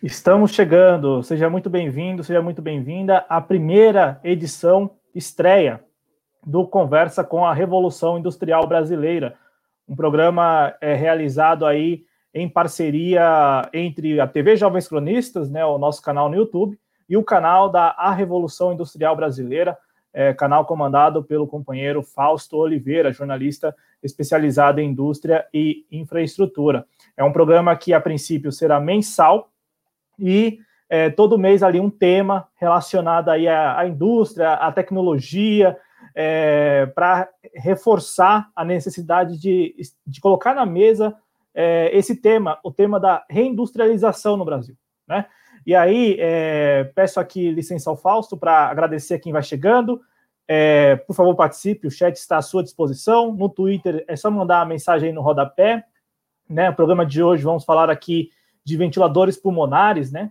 Estamos chegando. Seja muito bem-vindo, seja muito bem-vinda à primeira edição estreia do Conversa com a Revolução Industrial Brasileira, um programa é, realizado aí em parceria entre a TV Jovens Cronistas, né, o nosso canal no YouTube, e o canal da A Revolução Industrial Brasileira, é, canal comandado pelo companheiro Fausto Oliveira, jornalista especializado em indústria e infraestrutura. É um programa que, a princípio, será mensal e é, todo mês ali um tema relacionado aí à, à indústria, à tecnologia, é, para reforçar a necessidade de, de colocar na mesa é, esse tema, o tema da reindustrialização no Brasil. Né? E aí, é, peço aqui licença ao Fausto para agradecer a quem vai chegando. É, por favor, participe, o chat está à sua disposição. No Twitter é só mandar a mensagem aí no rodapé. Né? O programa de hoje vamos falar aqui de ventiladores pulmonares, né?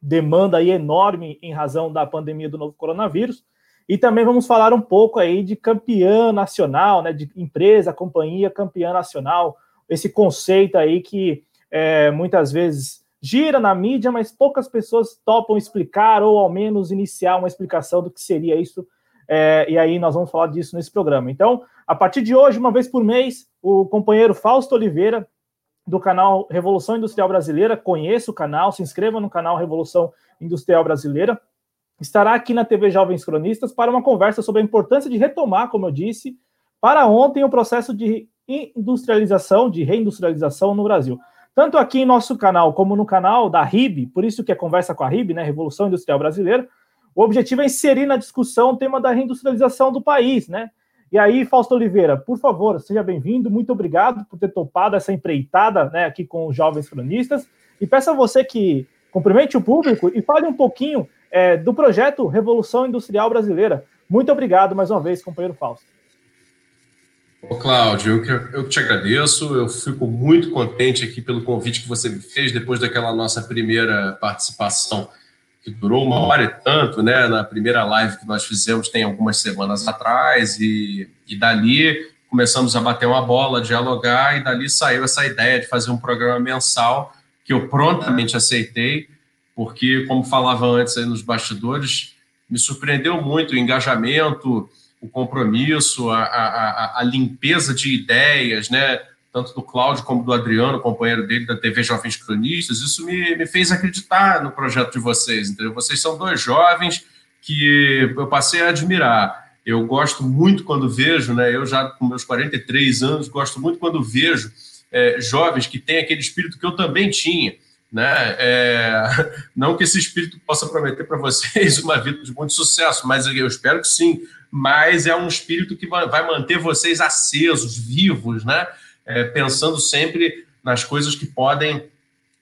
Demanda aí enorme em razão da pandemia do novo coronavírus. E também vamos falar um pouco aí de campeã nacional, né? De empresa, companhia campeã nacional, esse conceito aí que é, muitas vezes gira na mídia, mas poucas pessoas topam explicar ou ao menos iniciar uma explicação do que seria isso. É, e aí nós vamos falar disso nesse programa. Então, a partir de hoje, uma vez por mês, o companheiro Fausto Oliveira do canal Revolução Industrial Brasileira, conheça o canal, se inscreva no canal Revolução Industrial Brasileira. Estará aqui na TV Jovens Cronistas para uma conversa sobre a importância de retomar, como eu disse, para ontem o processo de industrialização, de reindustrialização no Brasil. Tanto aqui em nosso canal como no canal da RIB, por isso que é conversa com a RIB, né, Revolução Industrial Brasileira, o objetivo é inserir na discussão o tema da reindustrialização do país, né? E aí, Fausto Oliveira, por favor, seja bem-vindo. Muito obrigado por ter topado essa empreitada né, aqui com os jovens cronistas. E peço a você que cumprimente o público e fale um pouquinho é, do projeto Revolução Industrial Brasileira. Muito obrigado mais uma vez, companheiro Fausto. Ô, Cláudio, eu eu te agradeço. Eu fico muito contente aqui pelo convite que você me fez depois daquela nossa primeira participação que durou uma hora e tanto, né? Na primeira live que nós fizemos tem algumas semanas atrás, e, e dali começamos a bater uma bola, dialogar, e dali saiu essa ideia de fazer um programa mensal que eu prontamente aceitei, porque, como falava antes aí nos bastidores, me surpreendeu muito o engajamento, o compromisso, a, a, a limpeza de ideias, né? Tanto do Cláudio como do Adriano, companheiro dele da TV Jovens Cronistas, isso me, me fez acreditar no projeto de vocês, entendeu? Vocês são dois jovens que eu passei a admirar. Eu gosto muito quando vejo, né? Eu já com meus 43 anos, gosto muito quando vejo é, jovens que têm aquele espírito que eu também tinha, né? É, não que esse espírito possa prometer para vocês uma vida de muito sucesso, mas eu espero que sim. Mas é um espírito que vai manter vocês acesos, vivos, né? É, pensando sempre nas coisas que podem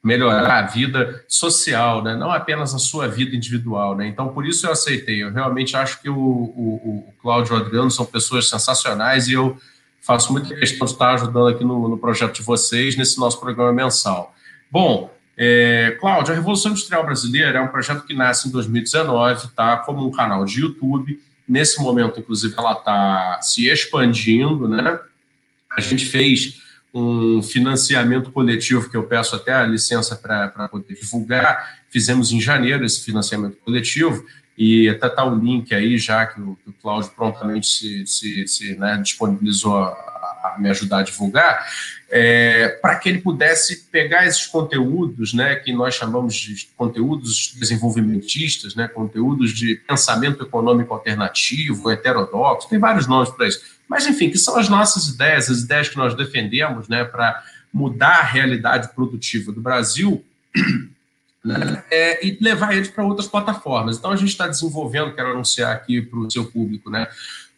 melhorar a vida social, né? não apenas a sua vida individual. Né? Então, por isso eu aceitei. Eu realmente acho que o, o, o Cláudio e o Adriano são pessoas sensacionais e eu faço muita questão de estar ajudando aqui no, no projeto de vocês, nesse nosso programa mensal. Bom, é, Cláudio, a Revolução Industrial Brasileira é um projeto que nasce em 2019, tá? Como um canal de YouTube. Nesse momento, inclusive, ela está se expandindo, né? A gente fez um financiamento coletivo, que eu peço até a licença para poder divulgar. Fizemos em janeiro esse financiamento coletivo, e até está o link aí, já que o, que o Cláudio prontamente se, se, se né, disponibilizou a, a, me ajudar a divulgar, é, para que ele pudesse pegar esses conteúdos, né, que nós chamamos de conteúdos desenvolvimentistas, né, conteúdos de pensamento econômico alternativo, heterodoxo, tem vários nomes para isso mas, enfim, que são as nossas ideias, as ideias que nós defendemos né, para mudar a realidade produtiva do Brasil né, é, e levar eles para outras plataformas. Então, a gente está desenvolvendo, quero anunciar aqui para o seu público, né,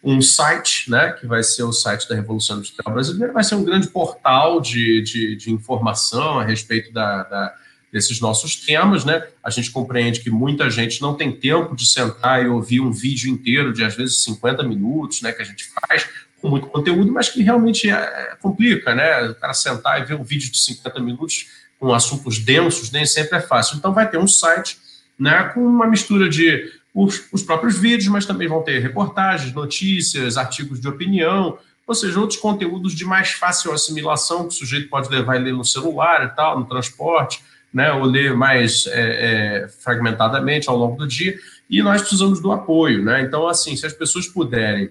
um site, né, que vai ser o site da Revolução Industrial Brasileira, vai ser um grande portal de, de, de informação a respeito da, da desses nossos temas, né? A gente compreende que muita gente não tem tempo de sentar e ouvir um vídeo inteiro de às vezes 50 minutos, né, que a gente faz com muito conteúdo, mas que realmente é, é, complica, né? O cara sentar e ver um vídeo de 50 minutos com assuntos densos nem sempre é fácil. Então vai ter um site, né, com uma mistura de os, os próprios vídeos, mas também vão ter reportagens, notícias, artigos de opinião, ou seja, outros conteúdos de mais fácil assimilação que o sujeito pode levar e ler no celular e tal, no transporte né, ou ler mais é, é, fragmentadamente ao longo do dia, e nós precisamos do apoio. Né? Então, assim, se as pessoas puderem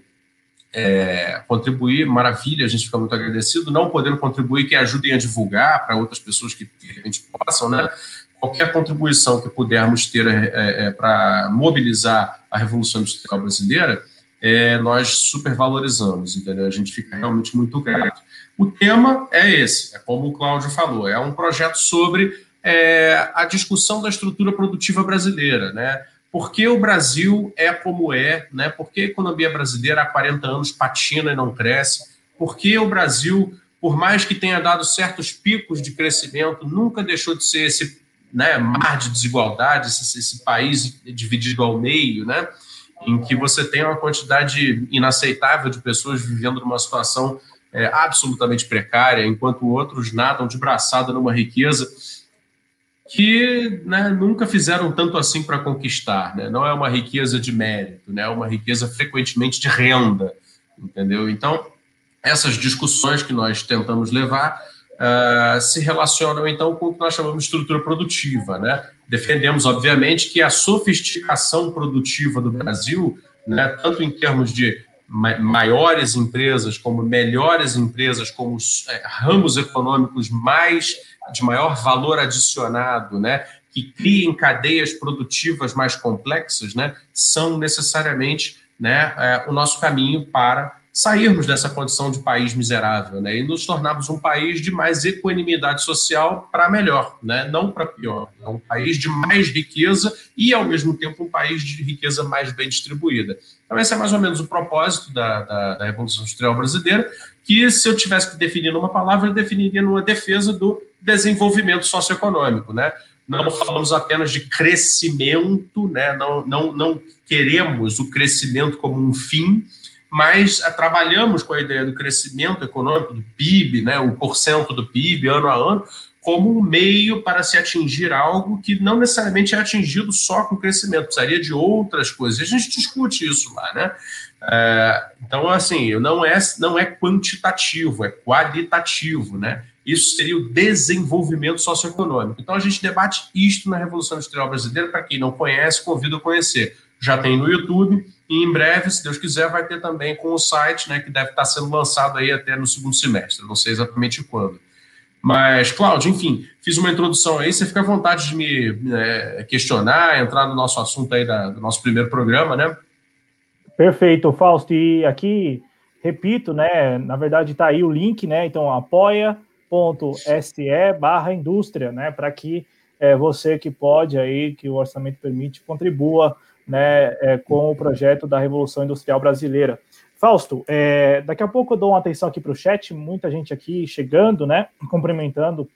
é, contribuir, maravilha, a gente fica muito agradecido. Não podendo contribuir, que ajudem a divulgar para outras pessoas que a gente possam, né? Qualquer contribuição que pudermos ter é, é, para mobilizar a Revolução Industrial Brasileira, é, nós supervalorizamos, entendeu? A gente fica realmente muito grato. O tema é esse, é como o Cláudio falou, é um projeto sobre é, a discussão da estrutura produtiva brasileira, né? Por que o Brasil é como é, né? Por que a economia brasileira há 40 anos patina e não cresce? Por que o Brasil, por mais que tenha dado certos picos de crescimento, nunca deixou de ser esse né, mar de desigualdade, esse, esse país dividido ao meio, né? Em que você tem uma quantidade inaceitável de pessoas vivendo numa situação é, absolutamente precária, enquanto outros nadam de braçada numa riqueza que né, nunca fizeram tanto assim para conquistar. Né? Não é uma riqueza de mérito, né? é uma riqueza frequentemente de renda, entendeu? Então, essas discussões que nós tentamos levar uh, se relacionam, então, com o que nós chamamos de estrutura produtiva. Né? Defendemos, obviamente, que a sofisticação produtiva do Brasil, né, tanto em termos de maiores empresas, como melhores empresas, como é, ramos econômicos mais de maior valor adicionado, né, que criem cadeias produtivas mais complexas, né, são necessariamente né, é, o nosso caminho para sairmos dessa condição de país miserável né, e nos tornarmos um país de mais equanimidade social para melhor, né, não para pior. É um país de mais riqueza e, ao mesmo tempo, um país de riqueza mais bem distribuída. Então, esse é mais ou menos o propósito da, da, da Revolução Industrial Brasileira, que, se eu tivesse que definir numa palavra, eu definiria numa defesa do desenvolvimento socioeconômico, né? Não falamos apenas de crescimento, né? não, não, não queremos o crescimento como um fim, mas eh, trabalhamos com a ideia do crescimento econômico, do PIB, né? o porcento do PIB ano a ano, como um meio para se atingir algo que não necessariamente é atingido só com crescimento, precisaria de outras coisas. E a gente discute isso lá, né? É, então, assim, não é, não é quantitativo, é qualitativo, né? Isso seria o desenvolvimento socioeconômico. Então, a gente debate isto na Revolução Industrial Brasileira. Para quem não conhece, convido a conhecer. Já tem no YouTube e em breve, se Deus quiser, vai ter também com o site, né, que deve estar sendo lançado aí até no segundo semestre. Não sei exatamente quando. Mas, Cláudio, enfim, fiz uma introdução aí. Você fica à vontade de me é, questionar, entrar no nosso assunto aí da, do nosso primeiro programa, né? Perfeito, Fausto. E aqui, repito, né? Na verdade, está aí o link, né? Então, apoia apoia.se barra indústria, né, para que é, você que pode aí, que o orçamento permite, contribua né, é, com o projeto da Revolução Industrial Brasileira. Fausto, é, daqui a pouco eu dou uma atenção aqui para o chat, muita gente aqui chegando, né, cumprimentando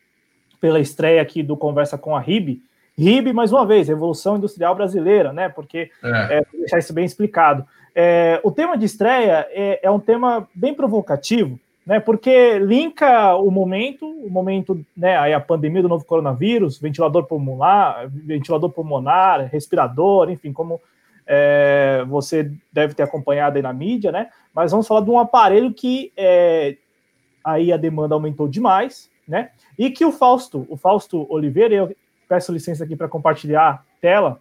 pela estreia aqui do Conversa com a RIB. RIB, mais uma vez, Revolução Industrial Brasileira, né, porque, é. é deixar isso bem explicado. É, o tema de estreia é, é um tema bem provocativo, né? Porque linka o momento, o momento, né? Aí a pandemia do novo coronavírus, ventilador pulmonar, ventilador pulmonar, respirador, enfim, como é, você deve ter acompanhado aí na mídia, né? Mas vamos falar de um aparelho que é, aí a demanda aumentou demais, né? E que o Fausto, o Fausto Oliveira, eu peço licença aqui para compartilhar tela.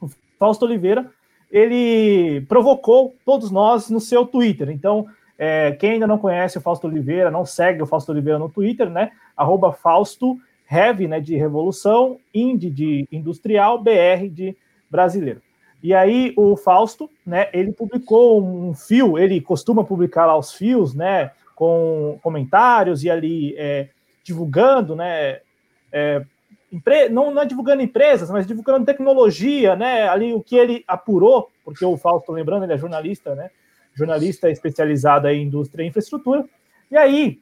O Fausto Oliveira, ele provocou todos nós no seu Twitter. Então, é, quem ainda não conhece o Fausto Oliveira, não segue o Fausto Oliveira no Twitter, né? Arroba Fausto Heavy, né? De revolução, Indy de industrial, BR de brasileiro. E aí o Fausto, né? Ele publicou um fio, ele costuma publicar lá os fios, né? Com comentários e ali é, divulgando, né? É, não, não é divulgando empresas, mas divulgando tecnologia, né? Ali o que ele apurou, porque o Fausto, lembrando, ele é jornalista, né? Jornalista especializado em indústria e infraestrutura. E aí,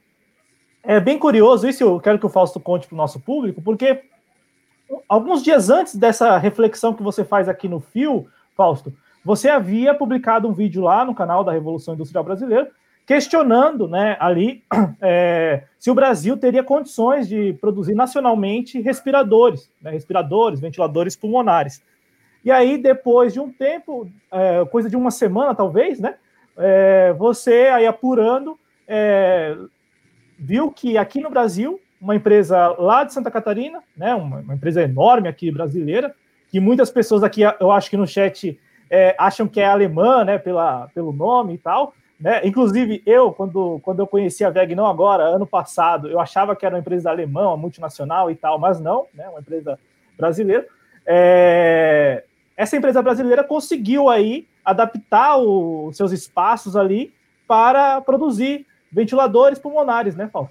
é bem curioso, isso eu quero que o Fausto conte para o nosso público, porque alguns dias antes dessa reflexão que você faz aqui no Fio, Fausto, você havia publicado um vídeo lá no canal da Revolução Industrial Brasileira, questionando né, ali é, se o Brasil teria condições de produzir nacionalmente respiradores, né, respiradores, ventiladores pulmonares. E aí, depois de um tempo, é, coisa de uma semana talvez, né, é, você aí apurando, é, viu que aqui no Brasil uma empresa lá de Santa Catarina, né, uma, uma empresa enorme aqui brasileira, que muitas pessoas aqui, eu acho que no chat, é, acham que é alemã, né, pela, pelo nome e tal. Né? Inclusive, eu, quando, quando eu conheci a VEG, não agora, ano passado, eu achava que era uma empresa alemã, uma multinacional e tal, mas não, né, uma empresa brasileira. É, essa empresa brasileira conseguiu aí adaptar os seus espaços ali para produzir ventiladores pulmonares, né, Paulo?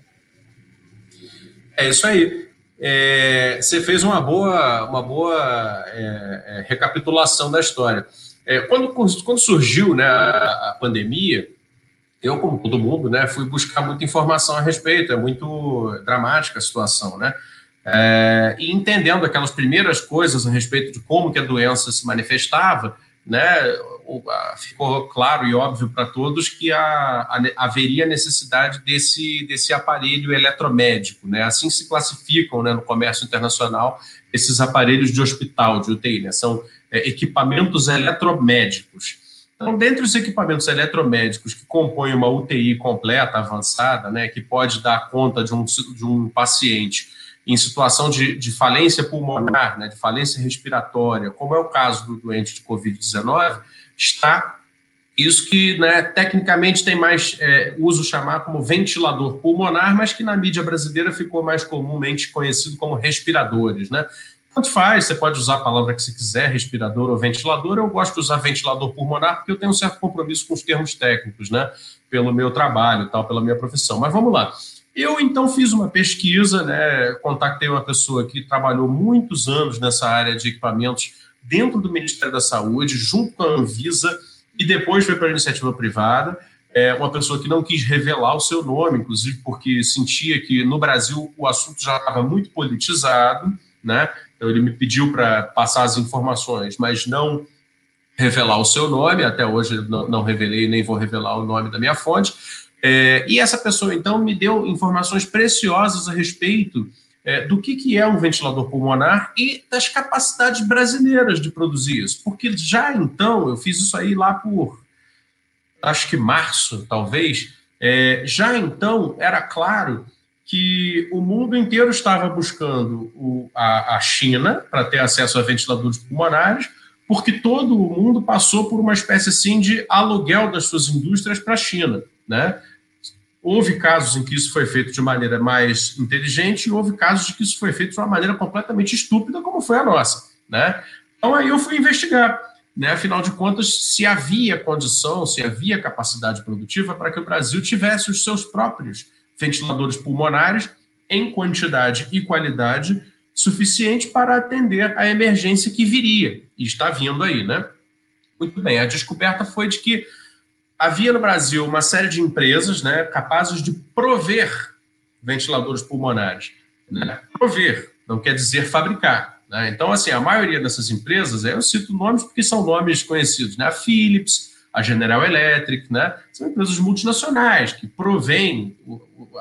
É isso aí. É, você fez uma boa, uma boa é, é, recapitulação da história. É, quando, quando surgiu né, a, a, pandemia, eu, como todo mundo, né, fui buscar muita informação a respeito. É muito dramática a situação, né? É, e entendendo aquelas primeiras coisas a respeito de como que a doença se manifestava, né, ficou claro e óbvio para todos que a, a, haveria necessidade desse, desse aparelho eletromédico. Né? Assim se classificam né, no comércio internacional esses aparelhos de hospital, de UTI. Né? São é, equipamentos eletromédicos. Então, dentre os equipamentos eletromédicos que compõem uma UTI completa, avançada, né, que pode dar conta de um, de um paciente em situação de, de falência pulmonar, né, de falência respiratória, como é o caso do doente de Covid-19, está isso que né, tecnicamente tem mais é, uso chamar como ventilador pulmonar, mas que na mídia brasileira ficou mais comumente conhecido como respiradores. Né? Tanto faz, você pode usar a palavra que você quiser, respirador ou ventilador. Eu gosto de usar ventilador pulmonar porque eu tenho um certo compromisso com os termos técnicos, né? Pelo meu trabalho, tal, pela minha profissão. Mas vamos lá. Eu então fiz uma pesquisa, né? Contatei uma pessoa que trabalhou muitos anos nessa área de equipamentos dentro do Ministério da Saúde, junto com a Anvisa, e depois foi para a iniciativa privada. É uma pessoa que não quis revelar o seu nome, inclusive porque sentia que no Brasil o assunto já estava muito politizado, né? Então ele me pediu para passar as informações, mas não revelar o seu nome. Até hoje não, não revelei nem vou revelar o nome da minha fonte. É, e essa pessoa então me deu informações preciosas a respeito é, do que, que é um ventilador pulmonar e das capacidades brasileiras de produzir isso. Porque já então, eu fiz isso aí lá por, acho que março, talvez, é, já então era claro que o mundo inteiro estava buscando o, a, a China para ter acesso a ventiladores pulmonares, porque todo o mundo passou por uma espécie assim de aluguel das suas indústrias para a China, né? Houve casos em que isso foi feito de maneira mais inteligente e houve casos de que isso foi feito de uma maneira completamente estúpida, como foi a nossa. Né? Então aí eu fui investigar, né? afinal de contas, se havia condição, se havia capacidade produtiva para que o Brasil tivesse os seus próprios ventiladores pulmonares em quantidade e qualidade suficiente para atender a emergência que viria e está vindo aí, né? Muito bem, a descoberta foi de que havia no Brasil uma série de empresas né, capazes de prover ventiladores pulmonares. Né? Prover, não quer dizer fabricar. Né? Então, assim, a maioria dessas empresas, eu cito nomes porque são nomes conhecidos, né? a Philips, a General Electric, né? são empresas multinacionais que provêm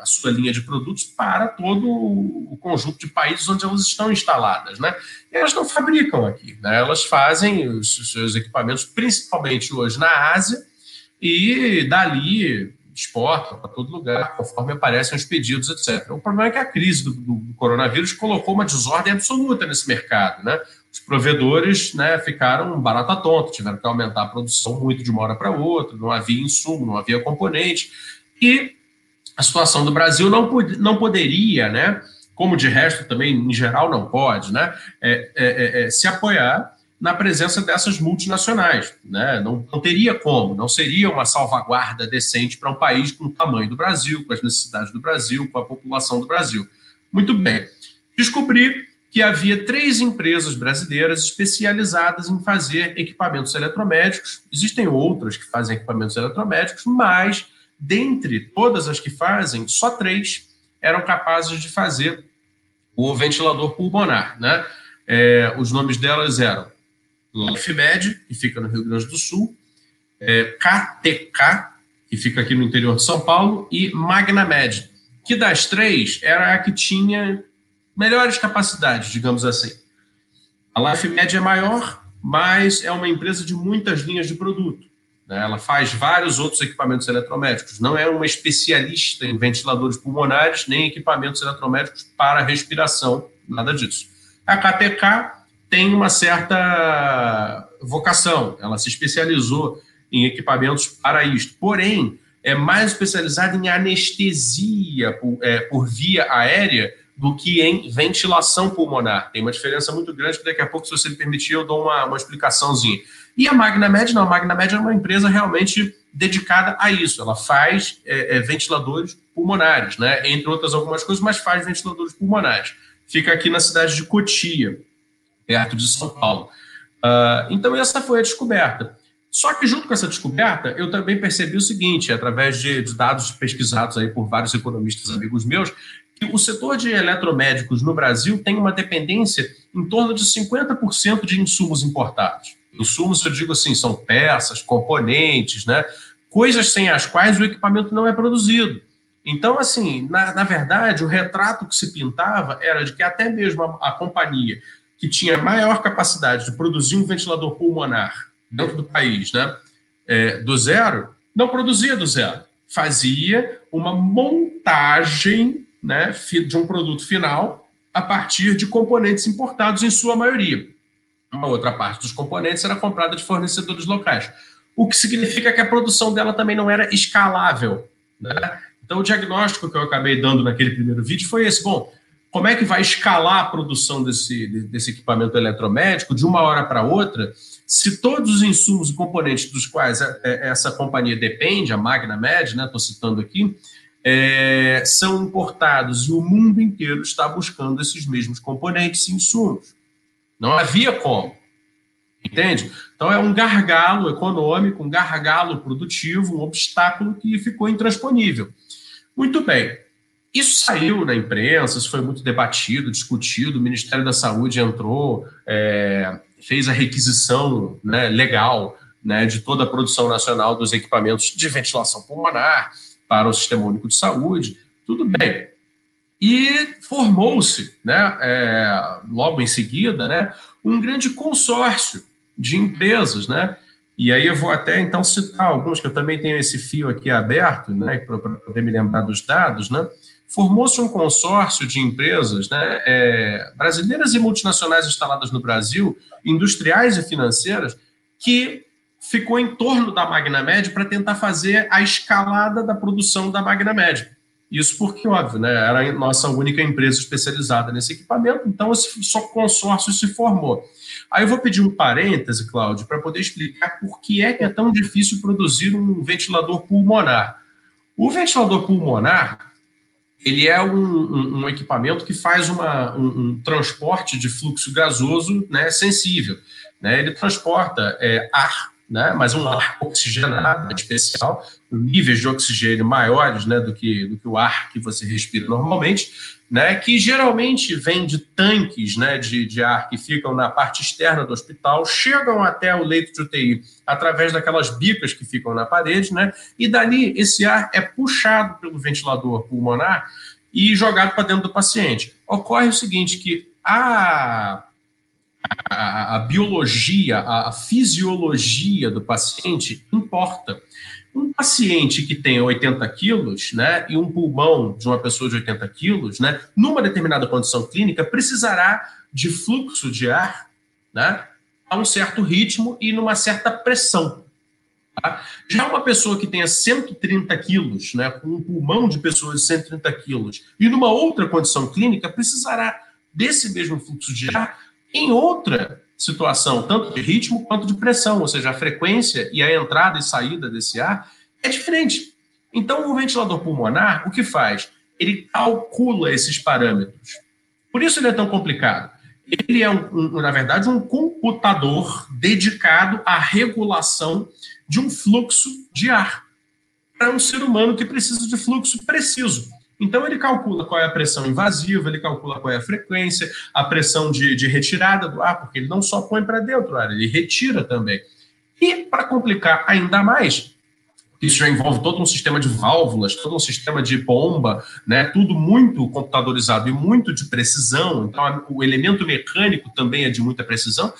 a sua linha de produtos para todo o conjunto de países onde elas estão instaladas. Né? E elas não fabricam aqui, né? elas fazem os seus equipamentos, principalmente hoje na Ásia, e dali exportam para todo lugar, conforme aparecem os pedidos, etc. O problema é que a crise do, do, do, coronavírus colocou uma desordem absoluta nesse mercado. Né? Os provedores né, ficaram barata tonta, tiveram que aumentar a produção muito de uma hora para outra, não havia insumo, não havia componente. E a situação do Brasil não, não poderia, né, como de resto também, em geral, não pode, né, é, é, é, é se apoiar na presença dessas multinacionais. Né? Não, não teria como, não seria uma salvaguarda decente para um país com o tamanho do Brasil, com as necessidades do Brasil, com a população do Brasil. Muito bem. Descobri que havia três empresas brasileiras especializadas em fazer equipamentos eletromédicos. Existem outras que fazem equipamentos eletromédicos, mas dentre todas as que fazem, só três eram capazes de fazer o ventilador pulmonar. Né? É, os nomes delas eram LifeMed, que fica no Rio Grande do Sul, é, KTK, que fica aqui no interior de São Paulo, e MagnaMed, que das três era a que tinha melhores capacidades, digamos assim. A LifeMed é maior, mas é uma empresa de muitas linhas de produto. Né? Ela faz vários outros equipamentos eletromédicos. Não é uma especialista em ventiladores pulmonares nem equipamentos eletromédicos para respiração, nada disso. A KTK tem uma certa vocação, ela se especializou em equipamentos para isto. Porém, é mais especializada em anestesia por, é, por via aérea do que em ventilação pulmonar. Tem uma diferença muito grande que daqui a pouco, se você me permitir, eu dou uma, uma explicaçãozinha. E a MagnaMed, não, a MagnaMed é uma empresa realmente dedicada a isso. Ela faz é, é, ventiladores pulmonares, né? entre outras algumas coisas, mas faz ventiladores pulmonares. Fica aqui na cidade de Cotia, perto de São Paulo. Uh, então, essa foi a descoberta. Só que, junto com essa descoberta, eu também percebi o seguinte, através de, de dados pesquisados aí por vários economistas amigos meus, que o setor de eletromédicos no Brasil tem uma dependência em torno de 50% de insumos importados. Insumos, eu digo assim, são peças, componentes, né? coisas sem as quais o equipamento não é produzido. Então, assim, na, na verdade, o retrato que se pintava era de que até mesmo a, a companhia que tinha maior capacidade de produzir um ventilador pulmonar dentro do país, né, é, do zero, não produzia do zero. Fazia uma montagem né, de um produto final a partir de componentes importados, em sua maioria. Uma outra parte dos componentes era comprada de fornecedores locais, o que significa que a produção dela também não era escalável. Né? Então, o diagnóstico que eu acabei dando naquele primeiro vídeo foi esse: bom, como é que vai escalar a produção desse, desse equipamento eletromédico de uma hora para outra, se todos os insumos e componentes dos quais essa companhia depende, a MagnaMed, né, estou citando aqui, é, são importados e o mundo inteiro está buscando esses mesmos componentes e insumos. Não havia como. Entende? Então é um gargalo econômico, um gargalo produtivo, um obstáculo que ficou intransponível. Muito bem. Isso saiu na imprensa, isso foi muito debatido, discutido. O Ministério da Saúde entrou, é, fez a requisição né, legal né, de toda a produção nacional dos equipamentos de ventilação pulmonar para o Sistema Único de Saúde, tudo bem. E formou-se, né, é, logo em seguida, né, um grande consórcio de empresas, né? E aí eu vou até então citar alguns que eu também tenho esse fio aqui aberto, né, para poder me lembrar dos dados, né? Formou-se um consórcio de empresas né, é, brasileiras e multinacionais instaladas no Brasil, industriais e financeiras, que ficou em torno da Magnamed para tentar fazer a escalada da produção da Magnamed. Isso porque, óbvio, né, era a nossa única empresa especializada nesse equipamento, então esse só consórcio se formou. Aí eu vou pedir um parêntese, Cláudio, para poder explicar por que é que é tão difícil produzir um ventilador pulmonar. O ventilador pulmonar, ele é um, um, um equipamento que faz uma, um, um, transporte de fluxo gasoso né, sensível. Né? Ele transporta é, ar né? mas um ar oxigenado especial, níveis de oxigênio maiores né, do, que, do que o ar que você respira normalmente, né, que geralmente vem de tanques né, de, de ar que ficam na parte externa do hospital, chegam até o leito de UTI através daquelas bicas que ficam na parede, né, e dali esse ar é puxado pelo ventilador pulmonar e jogado para dentro do paciente. Ocorre o seguinte, que a a, biologia, a, a fisiologia do paciente importa. Um paciente que tem 80 quilos, né, e um pulmão de uma pessoa de 80 quilos, né, numa determinada condição clínica, precisará de fluxo de ar, né, a um certo ritmo e numa certa pressão. Tá? Já uma pessoa que tenha 130 quilos, né, com um pulmão de pessoas de 130 quilos, e numa outra condição clínica, precisará desse mesmo fluxo de ar em outra situação, tanto de ritmo quanto de pressão, ou seja, a frequência e a entrada e saída desse ar é diferente. Então, o ventilador pulmonar, o que faz? Ele calcula esses parâmetros. Por isso ele é tão complicado. Ele é, um, um, na verdade, um computador dedicado à regulação de um fluxo de ar para um ser humano que precisa de fluxo preciso. Então, ele calcula qual é a pressão invasiva, ele calcula qual é a frequência, a pressão de, de retirada do ar, porque ele não só põe para dentro ele retira também. E, para complicar ainda mais, isso já envolve todo um sistema de válvulas, todo um sistema de bomba, né? tudo muito computadorizado e muito de precisão. Então, o elemento mecânico também é de muita precisão.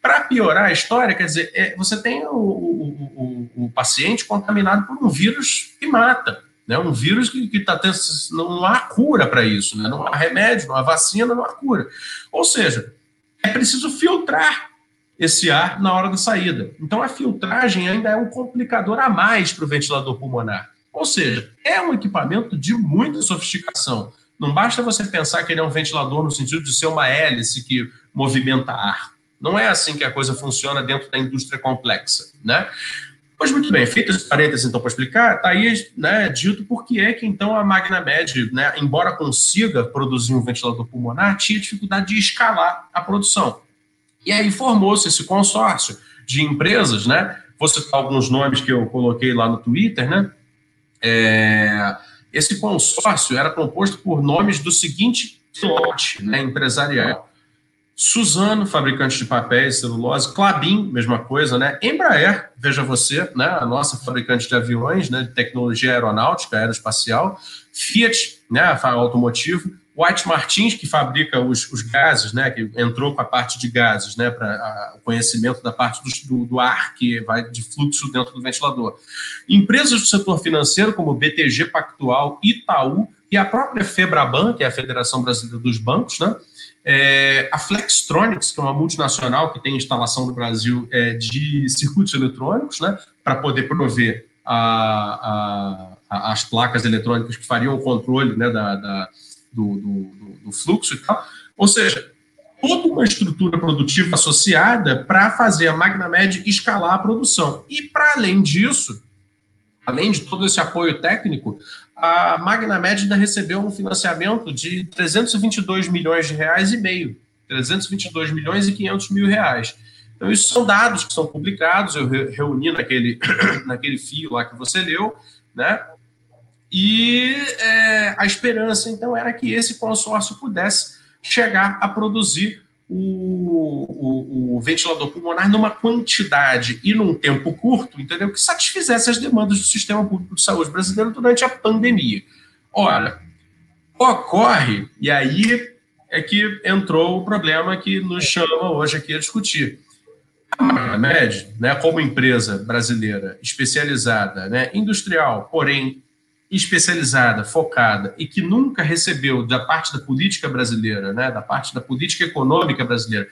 Para piorar a história, quer dizer, é, você tem o, o, o, o, paciente contaminado por um vírus que mata. Né? Um vírus que está tendo. Não há cura para isso, né? não há remédio, não há vacina, não há cura. Ou seja, é preciso filtrar esse ar na hora da saída. Então, a filtragem ainda é um complicador a mais para o ventilador pulmonar. Ou seja, é um equipamento de muita sofisticação. Não basta você pensar que ele é um ventilador no sentido de ser uma hélice que movimenta ar. Não é assim que a coisa funciona dentro da indústria complexa, né? Pois muito bem, feito esse parênteses então para explicar, está aí né, dito por que é que então a Magnamed, né, embora consiga produzir um ventilador pulmonar, tinha dificuldade de escalar a produção. E aí formou-se esse consórcio de empresas, né? Vou citar alguns nomes que eu coloquei lá no Twitter, né? É, esse consórcio era composto por nomes do seguinte lote né, empresarial. Suzano, fabricante de papéis, celulose, Clabin, mesma coisa, né? Embraer, veja você, né? A nossa fabricante de aviões, né? De tecnologia aeronáutica, aeroespacial, Fiat, né? Automotivo, White Martins, que fabrica os, os, gases, né, que entrou com a parte de gases, né, para o conhecimento da parte do, do, ar que vai de fluxo dentro do ventilador. Empresas do setor financeiro, como BTG Pactual, Itaú e a própria Febraban, que é a Federação Brasileira dos Bancos, né, é, a Flextronics, que é uma multinacional que tem instalação no Brasil é, de circuitos eletrônicos, né, para poder prover a, a, as placas eletrônicas que fariam o controle né, da, da do, do, do fluxo e tal. Ou seja, toda uma estrutura produtiva associada para fazer a MagnaMed escalar a produção. E, para além disso, além de todo esse apoio técnico, a MagnaMed ainda recebeu um financiamento de 322 milhões de reais e meio. 322 milhões e 500 mil reais. Então, isso são dados que são publicados, eu reuni naquele, naquele fio lá que você leu, né? E é, a esperança, então, era que esse consórcio pudesse chegar a produzir o, o, o, ventilador pulmonar numa quantidade e num tempo curto, entendeu? Que satisfizesse as demandas do sistema público de saúde brasileiro durante a pandemia. Olha, ocorre, e aí é que entrou o problema que nos chama hoje aqui a discutir. A Magamed, né, como empresa brasileira especializada, né, industrial, porém especializada, focada e que nunca recebeu da parte da política brasileira, né, da parte da política econômica brasileira,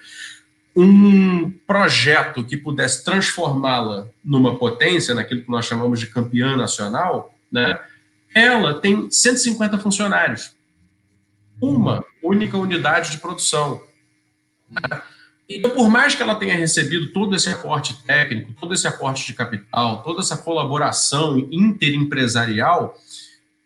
um projeto que pudesse transformá-la numa potência, naquilo que nós chamamos de campeã nacional, né, ela tem 150 funcionários. Uma única unidade de produção. Então, por mais que ela tenha recebido todo esse aporte técnico, todo esse aporte de capital, toda essa colaboração interimpresarial,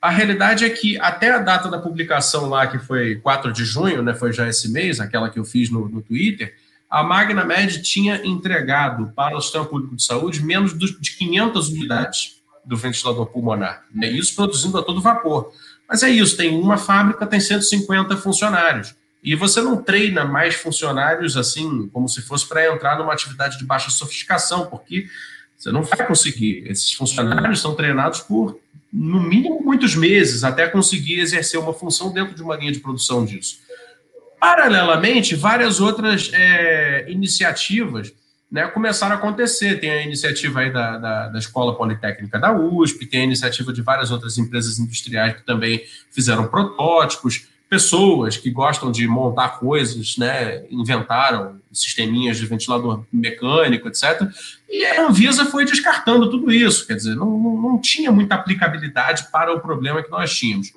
a realidade é que até a data da publicação lá, que foi 4 de junho, né, foi já esse mês, aquela que eu fiz no, no Twitter, a Magna Med tinha entregado para o Sistema Público de Saúde menos de 500 unidades do ventilador pulmonar. Né, isso produzindo a todo vapor. Mas é isso, tem uma fábrica, tem 150 funcionários. E você não treina mais funcionários assim, como se fosse para entrar numa atividade de baixa sofisticação, porque você não vai conseguir. Esses funcionários são treinados por no mínimo muitos meses até conseguir exercer uma função dentro de uma linha de produção disso. Paralelamente, várias outras é, iniciativas né, começaram a acontecer. Tem a iniciativa aí da, da, da, Escola Politécnica da USP, tem a iniciativa de várias outras empresas industriais que também fizeram protótipos pessoas que gostam de montar coisas, né, inventaram sisteminhas de ventilador mecânico, etc. E a Anvisa foi descartando tudo isso, quer dizer, não, não tinha muita aplicabilidade para o problema que nós tínhamos.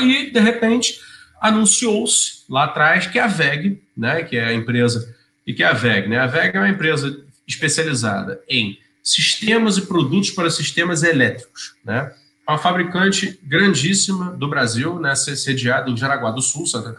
E, de repente, anunciou-se lá atrás que a VEG, né, que é a empresa, e que é a VEG, né, a VEG é uma empresa especializada em sistemas e produtos para sistemas elétricos, né, uma fabricante grandíssima do Brasil, né, sediada em Jaraguá do Sul, Santa,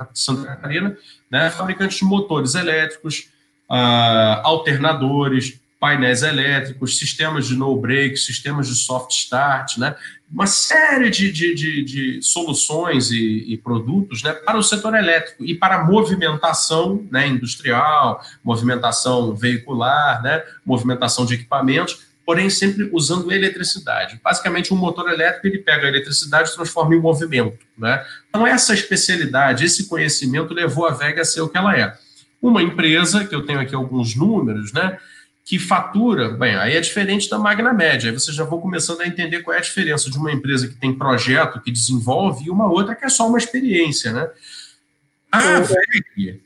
Catarina, né, fabricante de motores elétricos, uh, alternadores, painéis elétricos, sistemas de no-break, sistemas de soft start, né, uma série de, de, de, de soluções e, e, produtos né, para o setor elétrico e para a movimentação né, industrial, movimentação veicular, né, movimentação de equipamentos, porém sempre usando eletricidade. Basicamente, um motor elétrico ele pega a eletricidade e transforma em movimento. Né? Então, essa especialidade, esse conhecimento levou a Vega a ser o que ela é. uma empresa, que eu tenho aqui alguns números, né? Que fatura, bem, aí é diferente da Magna Média. Aí você já vou começando a entender qual é a diferença de uma empresa que tem projeto, que desenvolve, e uma outra que é só uma experiência, né? A VEG.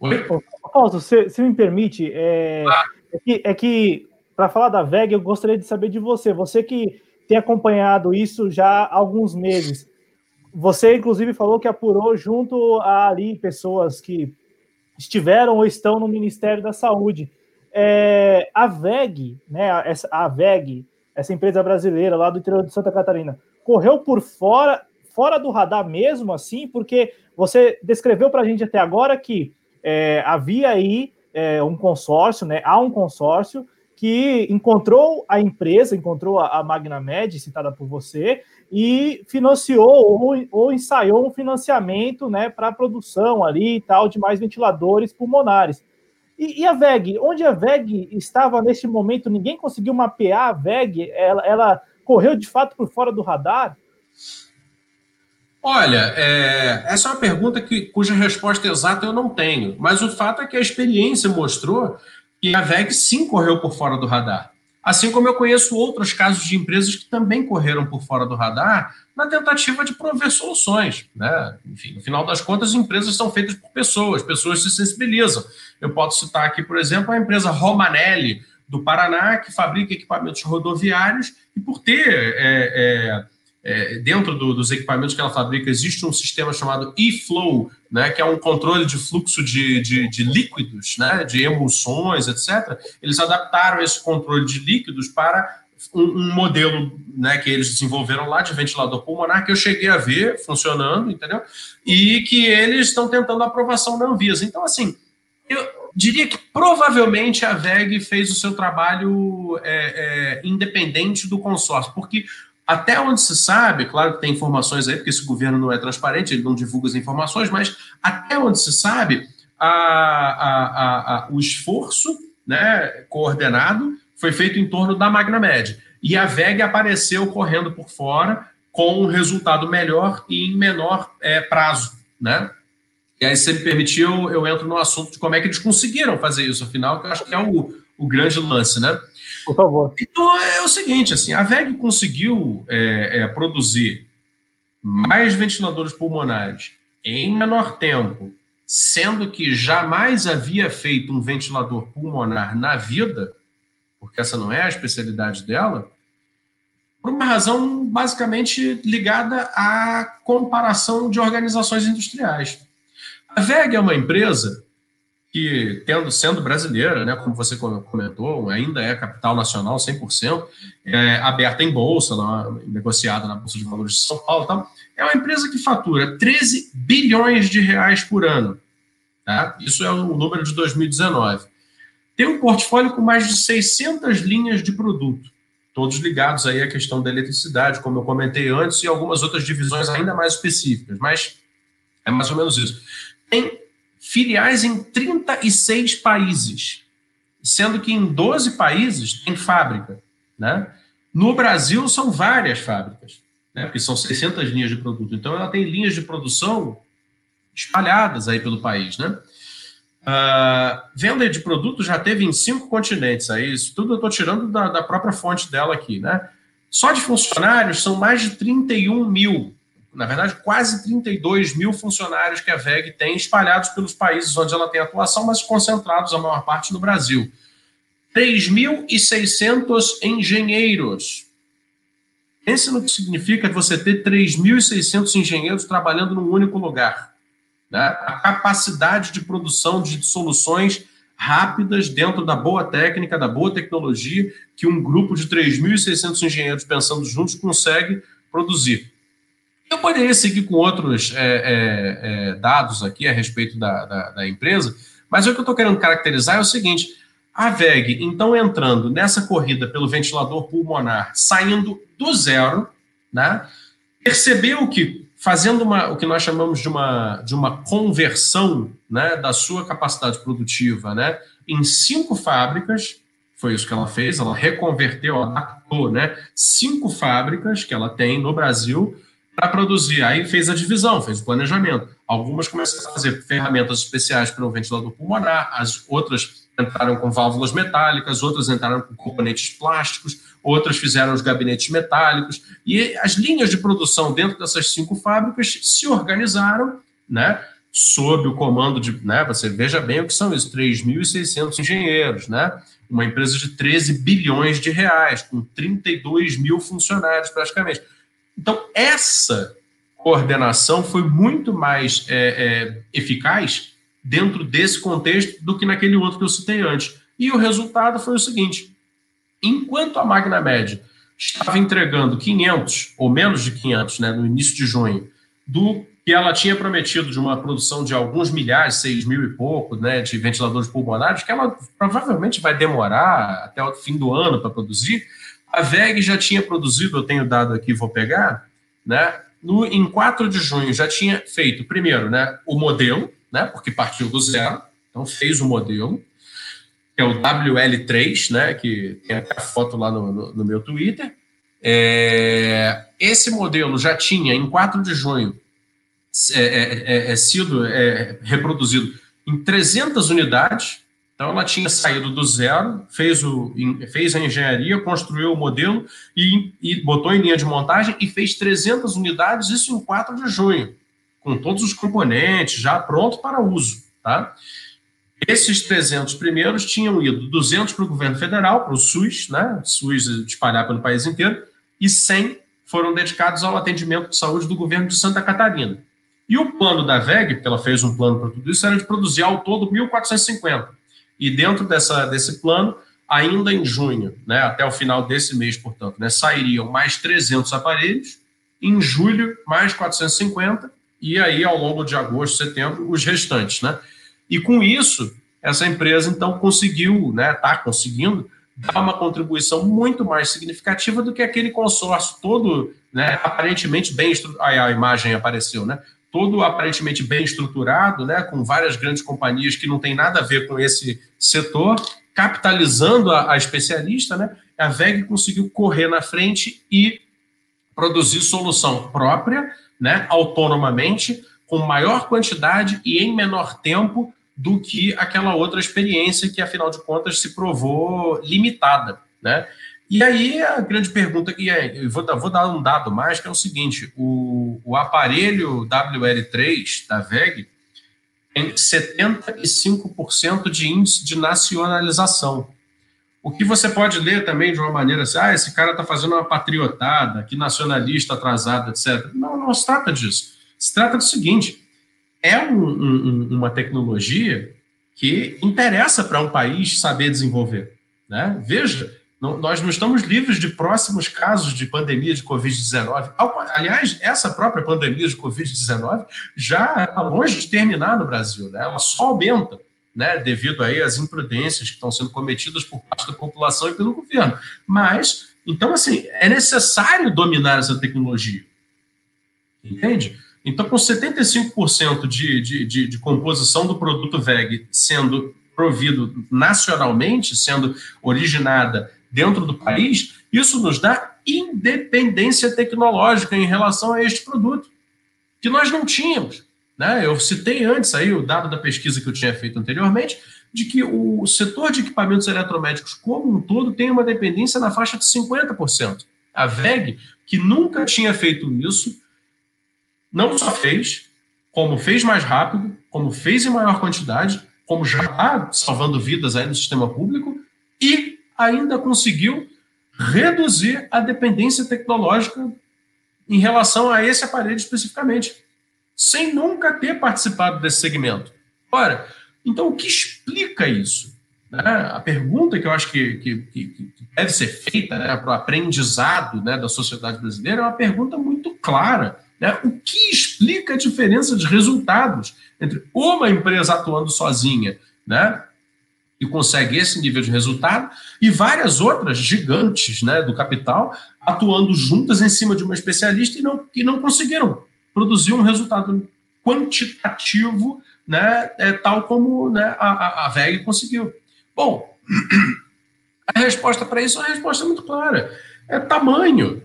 Oi? Fausto, se, se me permite, é, ah. é que, é que para falar da VEG, eu gostaria de saber de você. Você que tem acompanhado isso já há alguns meses. Você, inclusive, falou que apurou junto a ali pessoas que estiveram ou estão no Ministério da Saúde. É, a VEG, né, a, a VEG, essa empresa brasileira lá do interior de Santa Catarina, correu por fora, fora do radar mesmo, assim, porque você descreveu para a gente até agora que é, havia aí é, um consórcio, né, há um consórcio que encontrou a empresa, encontrou a, Magnamed, citada por você, e financiou ou, ou ensaiou um financiamento né, para a produção ali e tal de mais ventiladores pulmonares. E, e, a VEG? Onde a VEG estava neste momento? Ninguém conseguiu mapear a VEG? Ela, ela correu de fato por fora do radar? Olha, é, essa é uma pergunta que, cuja resposta exata eu não tenho, mas o fato é que a experiência mostrou e a VEG sim correu por fora do radar. Assim como eu conheço outros casos de empresas que também correram por fora do radar na tentativa de prover soluções. Né? Enfim, no final das contas, empresas são feitas por pessoas, pessoas se sensibilizam. Eu posso citar aqui, por exemplo, a empresa Romanelli, do Paraná, que fabrica equipamentos rodoviários, e por ter é, é, é, dentro do, dos equipamentos que ela fabrica, existe um sistema chamado e-flow, né, que é um controle de fluxo de, de, de, líquidos, né, de emulsões, etc. Eles adaptaram esse controle de líquidos para um, um, modelo né, que eles desenvolveram lá de ventilador pulmonar, que eu cheguei a ver funcionando, entendeu? E que eles estão tentando aprovação na Anvisa. Então, assim, eu diria que provavelmente a VEG fez o seu trabalho é, é, independente do consórcio, porque até onde se sabe, claro que tem informações aí, porque esse governo não é transparente, ele não divulga as informações, mas até onde se sabe, a, a, a, o esforço né, coordenado foi feito em torno da Magna Med. E a VEG apareceu correndo por fora com um resultado melhor e em menor é, prazo. Né? E aí, se me permitiu, eu entro no assunto de como é que eles conseguiram fazer isso, afinal, que eu acho que é o, o grande lance. Né? Por favor. Então é o seguinte, assim, a VEG conseguiu é, é, produzir mais ventiladores pulmonares em menor tempo, sendo que jamais havia feito um ventilador pulmonar na vida, porque essa não é a especialidade dela, por uma razão basicamente ligada à comparação de organizações industriais. A VEG é uma empresa que, tendo, sendo brasileira, né, como você comentou, ainda é capital nacional 100%, é, aberta em bolsa, lá, negociada na Bolsa de Valores de São Paulo, tá? é uma empresa que fatura 13 bilhões de reais por ano. Tá? Isso é o número de 2019. Tem um portfólio com mais de 600 linhas de produto, todos ligados aí à questão da eletricidade, como eu comentei antes, e algumas outras divisões ainda mais específicas, mas é mais ou menos isso. Tem filiais em 36 países, sendo que em 12 países tem fábrica. Né? No Brasil, são várias fábricas, né? porque são 600 linhas de produto. Então, ela tem linhas de produção espalhadas aí pelo país. Né? Uh, venda de produtos já teve em cinco continentes. Aí, isso tudo eu estou tirando da, da própria fonte dela aqui. Né? Só de funcionários são mais de 31 mil na verdade, quase 32 mil funcionários que a VEG tem espalhados pelos países onde ela tem atuação, mas concentrados a maior parte no Brasil. 3.600 engenheiros. Pense no que significa você ter 3.600 engenheiros trabalhando num único lugar. Né? A capacidade de produção de soluções rápidas dentro da boa técnica, da boa tecnologia, que um grupo de 3.600 engenheiros pensando juntos consegue produzir. Eu poderia seguir com outros é, é, é, dados aqui a respeito da, da, da empresa, mas o que eu estou querendo caracterizar é o seguinte: a VEG, então, entrando nessa corrida pelo ventilador pulmonar, saindo do zero, né, percebeu que, fazendo uma, o que nós chamamos de uma, de uma conversão né, da sua capacidade produtiva né, em cinco fábricas, foi isso que ela fez, ela reconverteu, adaptou né, cinco fábricas que ela tem no Brasil para produzir. Aí fez a divisão, fez o planejamento. Algumas começaram a fazer ferramentas especiais para o ventilador pulmonar, as outras entraram com válvulas metálicas, outras entraram com componentes plásticos, outras fizeram os gabinetes metálicos, e as linhas de produção dentro dessas cinco fábricas se organizaram, né, sob o comando de, né, você veja bem o que são isso, 3.600 engenheiros, né, uma empresa de 13 bilhões de reais, com 32 mil funcionários praticamente. Então, essa coordenação foi muito mais é, é, eficaz dentro desse contexto do que naquele outro que eu citei antes. E o resultado foi o seguinte: enquanto a Magna Med estava entregando 500 ou menos de 500, né, no início de junho, do que ela tinha prometido de uma produção de alguns milhares, seis mil e pouco, né, de ventiladores pulmonares, que ela provavelmente vai demorar até o fim do ano para produzir. A VEG já tinha produzido, eu tenho dado aqui, vou pegar, né, no, em 4 de junho já tinha feito, primeiro, né, o modelo, né, porque partiu do zero, então fez o modelo, que é o WL3, né, que tem até a foto lá no, no, no meu Twitter. É, esse modelo já tinha, em 4 de junho, é, é, é, é sido é, reproduzido em 300 unidades, então, ela tinha saído do zero, fez, o, fez a engenharia, construiu o modelo e, e botou em linha de montagem e fez 300 unidades, isso em 4 de junho, com todos os componentes já pronto para uso. Tá? Esses 300 primeiros tinham ido 200 para o governo federal, para o SUS, né? SUS espalhar pelo país inteiro, e 100 foram dedicados ao atendimento de saúde do governo de Santa Catarina. E o plano da VEG, porque ela fez um plano para tudo isso, era de produzir ao todo 1.450. E dentro dessa, desse plano, ainda em junho, né, até o final desse mês, portanto, né, sairiam mais 300 aparelhos, em julho, mais 450, e aí, ao longo de agosto, setembro, os restantes. Né? E com isso, essa empresa, então, conseguiu, está né, tá conseguindo, dar uma contribuição muito mais significativa do que aquele consórcio todo, né, aparentemente bem. Aí a imagem apareceu, né? Todo aparentemente bem estruturado, né, com várias grandes companhias que não tem nada a ver com esse setor, capitalizando a, a especialista, né, a VEG conseguiu correr na frente e produzir solução própria, né, autonomamente, com maior quantidade e em menor tempo do que aquela outra experiência que, afinal de contas, se provou limitada. Né? E aí a grande pergunta que é, vou, vou, dar um dado mais, que é o seguinte: o, o aparelho WL3 da VEG tem 75% de índice de nacionalização. O que você pode ler também de uma maneira assim, ah, esse cara está fazendo uma patriotada, que nacionalista atrasado, etc. Não, não se trata disso. Se trata do seguinte: é um, um, uma tecnologia que interessa para um país saber desenvolver. Né? Veja, não, nós não estamos livres de próximos casos de pandemia de Covid-19. Aliás, essa própria pandemia de Covid-19 já está longe de terminar no Brasil. Né? Ela só aumenta, né? devido aí às imprudências que estão sendo cometidas por parte da população e pelo governo. Mas, então, assim, é necessário dominar essa tecnologia. Entende? Então, com 75% de, de, de, de composição do produto VEG sendo provido nacionalmente, sendo originada dentro do país, isso nos dá independência tecnológica em relação a este produto, que nós não tínhamos. Né? Eu citei antes aí o dado da pesquisa que eu tinha feito anteriormente, de que o setor de equipamentos eletromédicos como um todo tem uma dependência na faixa de 50%. A VEG, que nunca tinha feito isso, não só fez, como fez mais rápido, como fez em maior quantidade, como já está salvando vidas aí no sistema público, e ainda conseguiu reduzir a dependência tecnológica em relação a esse aparelho especificamente, sem nunca ter participado desse segmento. Ora, então o que explica isso? Né? A pergunta que eu acho que, que, que deve ser feita né, para o aprendizado né, da sociedade brasileira é uma pergunta muito clara. Né? O que explica a diferença de resultados entre uma empresa atuando sozinha né, e consegue esse nível de resultado, e várias outras gigantes né, do capital atuando juntas em cima de uma especialista e não, e não conseguiram produzir um resultado quantitativo, né, é, tal como né, a, a VEG conseguiu. Bom, a resposta para isso é uma resposta muito clara: é tamanho,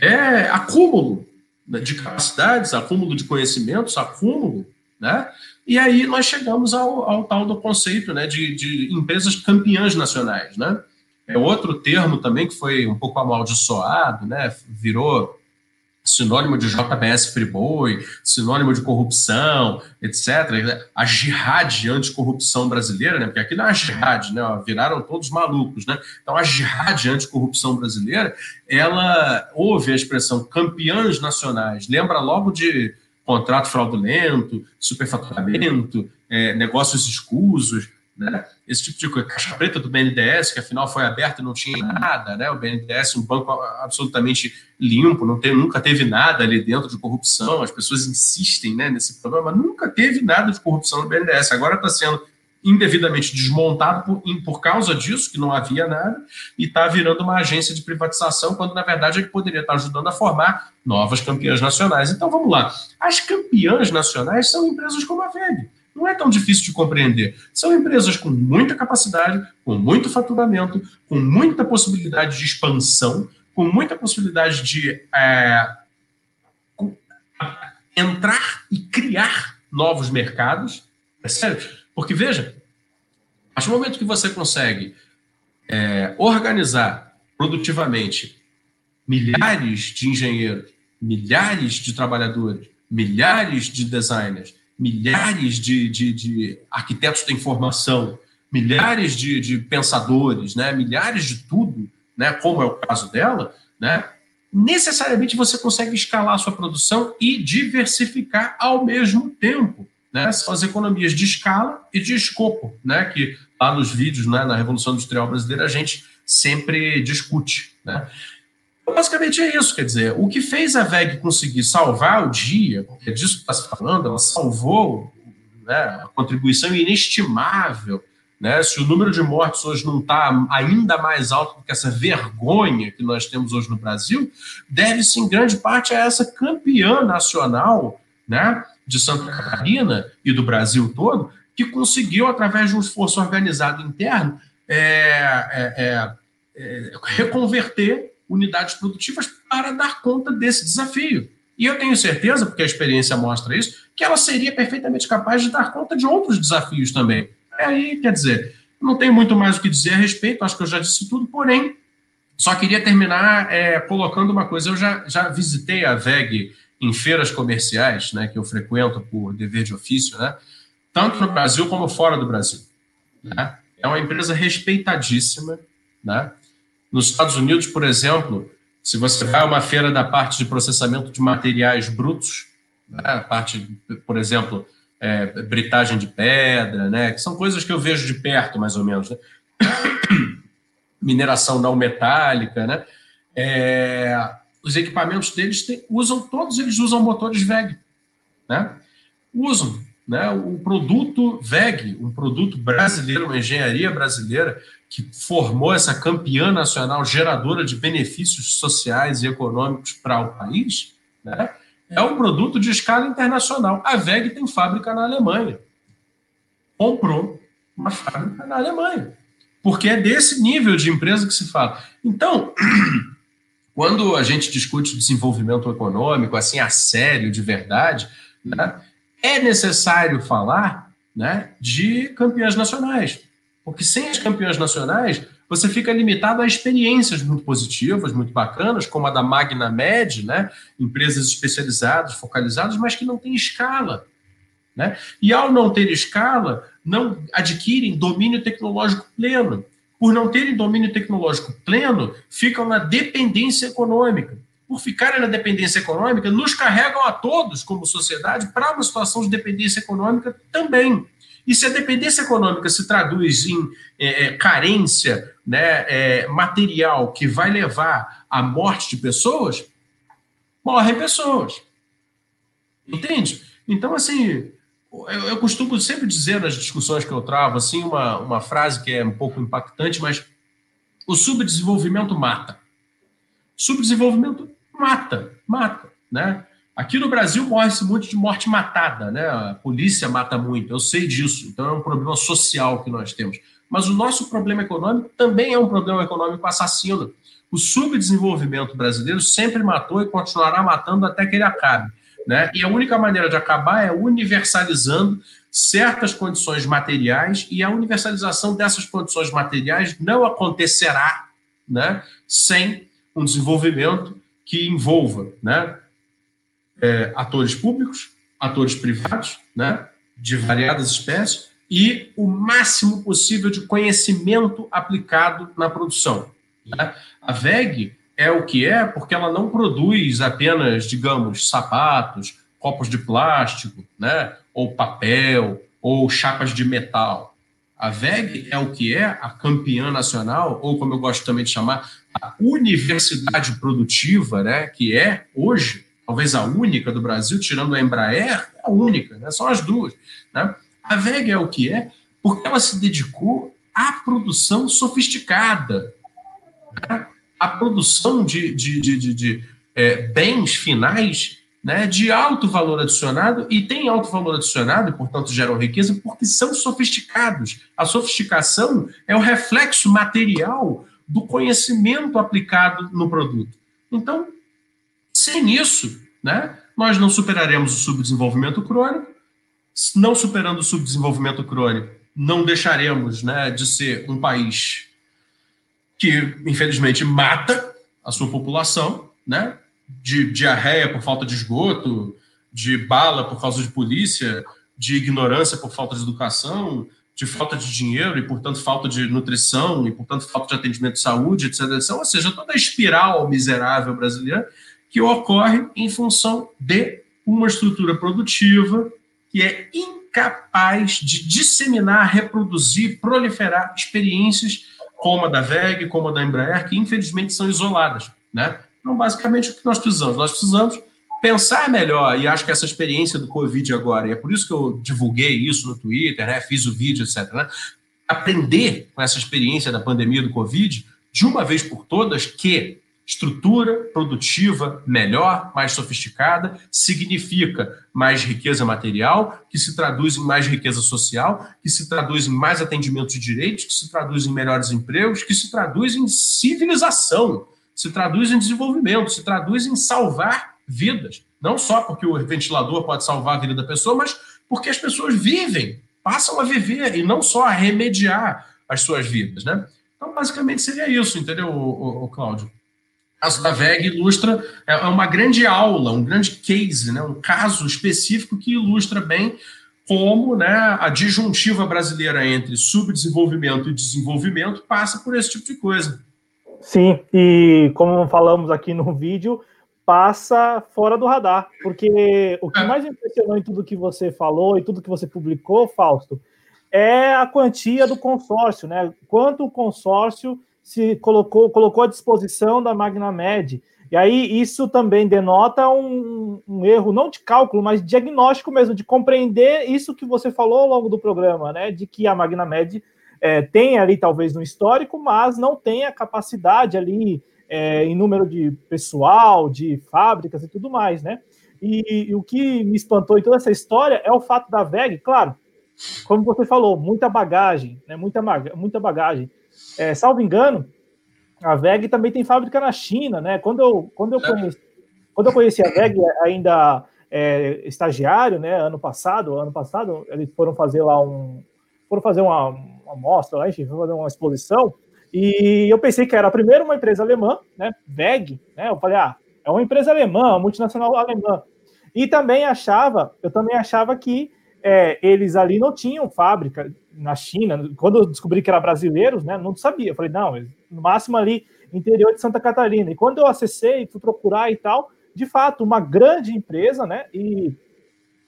é acúmulo. de capacidades, acúmulo de conhecimentos, acúmulo, né? E aí nós chegamos ao, ao tal do conceito né, de, de empresas campeãs nacionais, né? É outro termo também que foi um pouco amaldiçoado, né? Virou sinônimo de JBS Friboi, sinônimo de corrupção, etc. A jihad anticorrupção brasileira, né? porque aqui não é a jihad, né? viraram todos malucos. Né? Então, a jihad anticorrupção brasileira, ela ouve a expressão campeãs nacionais, lembra logo de contrato fraudulento, superfaturamento, é, negócios escusos, né? Esse tipo de coisa. Caixa preta do BNDES, que afinal foi aberta e não tinha nada, né? O BNDES, um banco absolutamente limpo, não tem, nunca teve nada ali dentro de corrupção. As pessoas insistem né, nesse problema, nunca teve nada de corrupção no BNDES. Agora está sendo indevidamente desmontado por, por causa disso, que não havia nada, e está virando uma agência de privatização, quando na verdade ele poderia estar ajudando a formar novas campeãs nacionais. Então vamos lá. As campeãs nacionais são empresas como a VEG não é tão difícil de compreender. São empresas com muita capacidade, com muito faturamento, com muita possibilidade de expansão, com muita possibilidade de é, entrar e criar novos mercados. É sério? Porque, veja, a partir do momento que você consegue é, organizar produtivamente milhares de engenheiros, milhares de trabalhadores, milhares de designers, milhares de, de, de arquitetos da informação, milhares de, de, pensadores, né, milhares de tudo, né, como é o caso dela, né, necessariamente você consegue escalar a sua produção e diversificar ao mesmo tempo. Né? São as economias de escala e de escopo, né? que lá nos vídeos, né, na Revolução Industrial Brasileira, a gente sempre discute. Né? Basicamente é isso, quer dizer, o que fez a VEG conseguir salvar o dia, é disso que está se falando, ela salvou né, a contribuição inestimável. Né, se o número de mortes hoje não está ainda mais alto do que essa vergonha que nós temos hoje no Brasil, deve-se em grande parte a essa campeã nacional né, de Santa Catarina e do Brasil todo, que conseguiu, através de um esforço organizado interno, é, é, é, é reconverter unidades produtivas para dar conta desse desafio. E eu tenho certeza, porque a experiência mostra isso, que ela seria perfeitamente capaz de dar conta de outros desafios também. É aí, quer dizer, não tenho muito mais o que dizer a respeito, acho que eu já disse tudo, porém, só queria terminar é, colocando uma coisa. Eu já, já visitei a VEG em feiras comerciais, né, que eu frequento por dever de ofício, né, tanto no Brasil como fora do Brasil. Né? É uma empresa respeitadíssima, né? Nos Estados Unidos, por exemplo, se você vai a uma feira da parte de processamento de materiais brutos, né, a parte, por exemplo, é, britagem de pedra, né, que são coisas que eu vejo de perto, mais ou menos, né? mineração não metálica, né? É, os equipamentos deles usam, todos eles usam motores VEG, né? Usam, né? O produto VEG, um produto brasileiro, uma engenharia brasileira, que formou essa campeã nacional geradora de benefícios sociais e econômicos para o país, né, é um produto de escala internacional. A VEG tem fábrica na Alemanha. Comprou uma fábrica na Alemanha. Porque é desse nível de empresa que se fala. Então, quando a gente discute desenvolvimento econômico, assim, a sério, de verdade, né, é necessário falar né, de campeãs nacionais. Porque sem as campeãs nacionais, você fica limitado a experiências muito positivas, muito bacanas, como a da Magna Med, né? empresas especializadas, focalizadas, mas que não têm escala. Né? E ao não ter escala, não adquirem domínio tecnológico pleno. Por não terem domínio tecnológico pleno, ficam na dependência econômica. Por ficarem na dependência econômica, nos carregam a todos, como sociedade, para uma situação de dependência econômica também. E se a dependência econômica se traduz em é, é, carência né, é, material que vai levar à morte de pessoas, morrem pessoas. Entende? Então, assim, eu, eu, costumo sempre dizer nas discussões que eu travo, assim, uma, uma frase que é um pouco impactante, mas o subdesenvolvimento mata. Subdesenvolvimento mata, mata, né? Aqui no Brasil morre-se muito de morte matada, né? A polícia mata muito, eu sei disso. Então é um problema social que nós temos. Mas o nosso problema econômico também é um problema econômico assassino. o subdesenvolvimento brasileiro sempre matou e continuará matando até que ele acabe. Né? E a única maneira de acabar é universalizando certas condições materiais, e a universalização dessas condições materiais não acontecerá né, sem um desenvolvimento que envolva né, é, atores públicos, atores privados, né, de variadas espécies, e o máximo possível de conhecimento aplicado na produção. Né? A VEG é o que é porque ela não produz apenas, digamos, sapatos, copos de plástico, né? ou papel, ou chapas de metal. A VEG é o que é a campeã nacional, ou como eu gosto também de chamar, a universidade produtiva, né? que é, hoje, talvez a única do Brasil, tirando a Embraer, é a única, né? são as duas. Né? A VEG é o que é porque ela se dedicou à produção sofisticada, né? À produção de, de, de, de, de é, bens finais né, de alto valor adicionado e tem alto valor adicionado e, portanto, geram riqueza porque são sofisticados. A sofisticação é o reflexo material do conhecimento aplicado no produto. Então, sem isso, né, nós não superaremos o subdesenvolvimento crônico. Não superando o subdesenvolvimento crônico, não deixaremos né, de ser um país que, infelizmente, mata a sua população, né? de diarreia por falta de esgoto, de bala por causa de polícia, de ignorância por falta de educação, de falta de dinheiro e, portanto, falta de nutrição e, portanto, falta de atendimento de saúde, etc. etc. Ou seja, toda a espiral miserável brasileira que ocorre em função de uma estrutura produtiva que é incapaz de disseminar, reproduzir, proliferar experiências como a da VEG, como a da Embraer, que infelizmente são isoladas. Né? Então, basicamente, o que nós precisamos? Nós precisamos pensar melhor, e acho que essa experiência do Covid agora, e é por isso que eu divulguei isso no Twitter, né, fiz o vídeo, etc., né, aprender com essa experiência da pandemia do Covid, de uma vez por todas, que estrutura produtiva melhor, mais sofisticada, significa mais riqueza material, que se traduz em mais riqueza social, que se traduz em mais atendimento de direitos, que se traduz em melhores empregos, que se traduz em civilização se traduz em desenvolvimento, se traduz em salvar vidas. Não só porque o ventilador pode salvar a vida da pessoa, mas porque as pessoas vivem, passam a viver e não só a remediar as suas vidas, né? Então, basicamente, seria isso, entendeu, Cláudio? O caso da VEG ilustra, é, é uma grande aula, um grande case, né? um caso específico que ilustra bem como né, a disjuntiva brasileira entre subdesenvolvimento e desenvolvimento passa por esse tipo de coisa. Sim, e como falamos aqui no vídeo, passa fora do radar, porque o que é. mais impressionou em tudo que você falou e tudo que você publicou, Fausto, é a quantia do consórcio, né? Quanto o consórcio se colocou, colocou à disposição da Magnamed. E aí isso também denota um, um, erro, não de cálculo, mas de diagnóstico mesmo, de compreender isso que você falou ao longo do programa, né? De que a Magnamed é, tem ali talvez no histórico, mas não tem a capacidade ali é, em número de pessoal, de fábricas e tudo mais, né? E, e, o que me espantou em toda essa história é o fato da VEG, claro, como você falou, muita bagagem, né? Muita, muita bagagem. É, salvo engano, a VEG também tem fábrica na China, né? Quando eu, quando eu, conheci, quando eu conheci a VEG ainda é, estagiário, né? Ano passado, ano passado, eles foram fazer lá um, foram fazer uma, uma mostra lá, enfim, fazer uma exposição, e eu pensei que era primeiro uma empresa alemã, né, VEG, né, eu falei, ah, é uma empresa alemã, uma multinacional alemã, e também achava, eu também achava que é, eles ali não tinham fábrica na China, quando eu descobri que eram brasileiros, né, não sabia, eu falei, não, no máximo ali, interior de Santa Catarina, e quando eu acessei, fui procurar e tal, de fato, uma grande empresa, né, e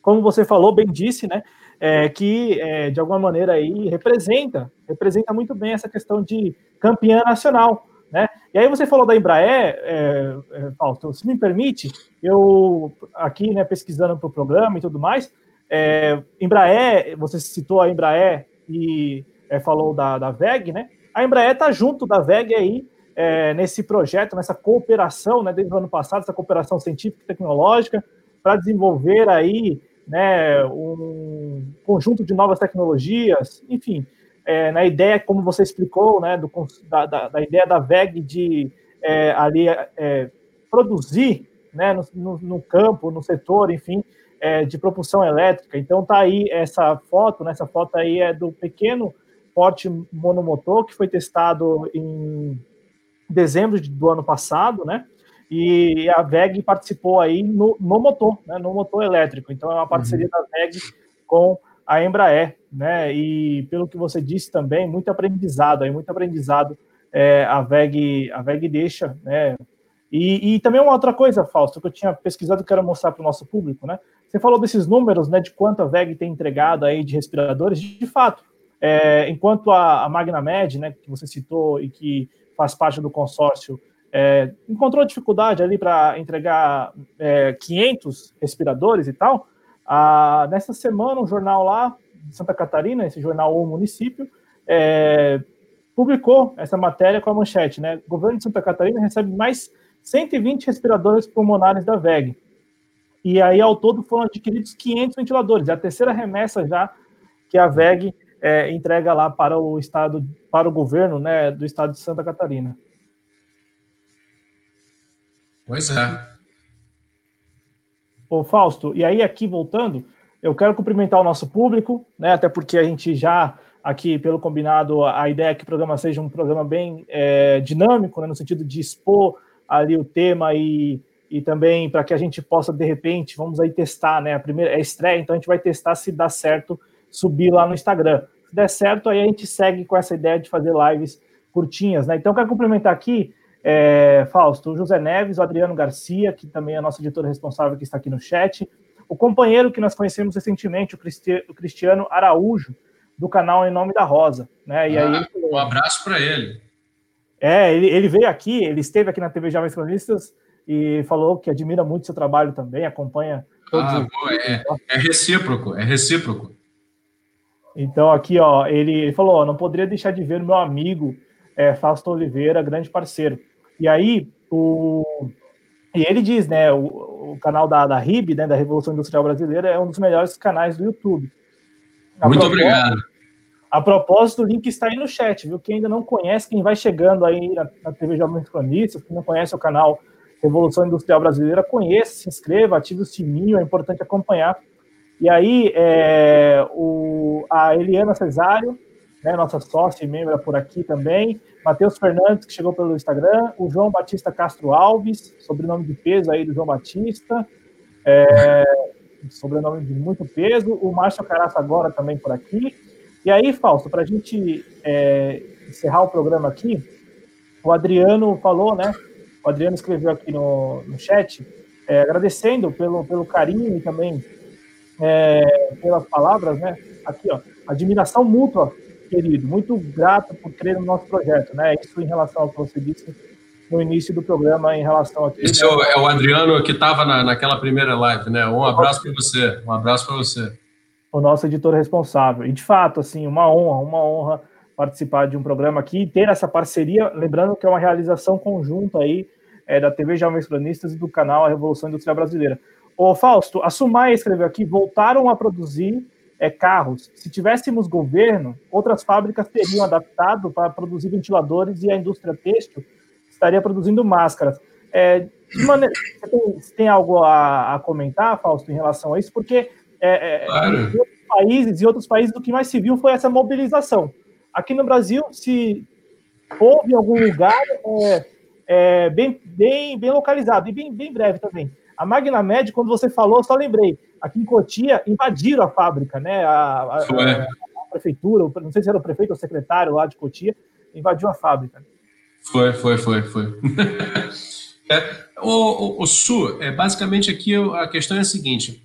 como você falou, bem disse, né, é, que é, de alguma maneira aí representa, representa muito bem essa questão de campeã nacional, né? E aí você falou da Embraer, é, é se me permite, eu aqui, né, pesquisando para o programa e tudo mais, é, Embraer, você citou a Embraer e é, falou da, da VEG, né? A Embraer está junto da VEG aí é, nesse projeto, nessa cooperação, né, desde o ano passado, essa cooperação científica e tecnológica para desenvolver aí né, um conjunto de novas tecnologias, enfim, é, na ideia, como você explicou, né, do, da, da, da, ideia da VEG de é, ali é, produzir né, no, no, no, campo, no setor, enfim, é, de propulsão elétrica. Então tá aí essa foto, né, essa foto aí é do pequeno porte monomotor que foi testado em dezembro do ano passado, né? E a VEG participou aí no, no motor, né, no motor elétrico. Então é uma parceria uhum. da VEG com a Embraer, né? E pelo que você disse também, muito aprendizado aí, muito aprendizado é, a VEG, a VEG deixa, né? E, e, também uma outra coisa, Fausto, que eu tinha pesquisado e quero mostrar para o nosso público, né? Você falou desses números, né, de quanto a VEG tem entregado aí de respiradores, de fato, é, enquanto a, a MagnaMed, né, que você citou e que faz parte do consórcio, é, encontrou dificuldade ali para entregar é, 500 respiradores e tal, a, nessa semana um jornal lá de Santa Catarina, esse jornal O Município, é, publicou essa matéria com a manchete, né? Governo de Santa Catarina recebe mais 120 respiradores pulmonares da VEG. E aí, ao todo, foram adquiridos 500 ventiladores. É a terceira remessa já que a VEG é, entrega lá para o estado, para o governo, né, do estado de Santa Catarina. Pois é. Ô, Fausto, e aí aqui voltando, eu quero cumprimentar o nosso público, né, até porque a gente já aqui pelo combinado, a ideia é que o programa seja um programa bem é, dinâmico, né, no sentido de expor ali o tema e, e também para que a gente possa, de repente, vamos aí testar, né? A primeira é a estreia, então a gente vai testar se dá certo subir lá no Instagram. Se der certo, aí a gente segue com essa ideia de fazer lives curtinhas, né? Então, quero complementar aqui, é, Fausto, o José Neves, o Adriano Garcia, que também é nosso editor responsável que está aqui no chat, o companheiro que nós conhecemos recentemente, o Cristiano Araújo, do canal Em Nome da Rosa. Né? E ah, aí, um abraço para ele. É, ele, ele, veio aqui, ele esteve aqui na TV Jovens Cronistas e falou que admira muito seu trabalho também, acompanha ah, os... é, é, recíproco, é recíproco. Então, aqui, ó, ele, ele falou: ó, não poderia deixar de ver o meu amigo é, Fausto Oliveira, grande parceiro. E aí, o. E ele diz, né, o, o canal da, da RIB, né, da Revolução Industrial Brasileira, é um dos melhores canais do YouTube. Muito obrigado. A propósito, o link está aí no chat, viu? Quem ainda não conhece, quem vai chegando aí na, na TV Jovens Cronistas, quem não conhece o canal Revolução Industrial Brasileira, conheça, se inscreva, ative o sininho, é importante acompanhar. E aí, é, o, a Eliana Cesário, né, nossa sócia e membro por aqui também, Matheus Fernandes, que chegou pelo Instagram, o João Batista Castro Alves, sobrenome de peso aí do João Batista, é, sobrenome de muito peso, o Márcio Caraça agora também por aqui, e aí, Fausto, para a gente é, encerrar o programa aqui, o Adriano falou, né? O Adriano escreveu aqui no, no chat, é, agradecendo pelo, pelo carinho e também é, pelas palavras, né? Aqui, ó, admiração mútua, querido. Muito grato por crer no nosso projeto, né? Isso em relação ao que você disse no início do programa, em relação a. Esse né? é, o, é o Adriano que estava na, naquela primeira live, né? Um abraço para você. Um abraço para você o nosso editor responsável. E de fato, assim, uma honra, uma honra participar de um programa aqui e ter essa parceria, lembrando que é uma realização conjunta aí é, da TV Jovens Cronistas e do canal A Revolução Industrial Brasileira. O Fausto, a Sumai escreveu aqui, voltaram a produzir é, carros. Se tivéssemos governo, outras fábricas teriam adaptado para produzir ventiladores e a indústria têxtil estaria produzindo máscaras. É, maneira, você, tem, você tem algo a, a comentar, Fausto, em relação a isso? Porque é, é, claro. Em outros países e outros países, o que mais se viu foi essa mobilização. Aqui no Brasil, se houve em algum lugar é, é, bem, bem, bem localizado e bem, bem breve também. A Magnamed, quando você falou, só lembrei, aqui em Cotia invadiram a fábrica, né? A, a, a, a prefeitura, não sei se era o prefeito ou o secretário lá de Cotia, invadiu a fábrica. Foi, foi, foi, foi. é, o, o, o Su, é, basicamente aqui a questão é a seguinte: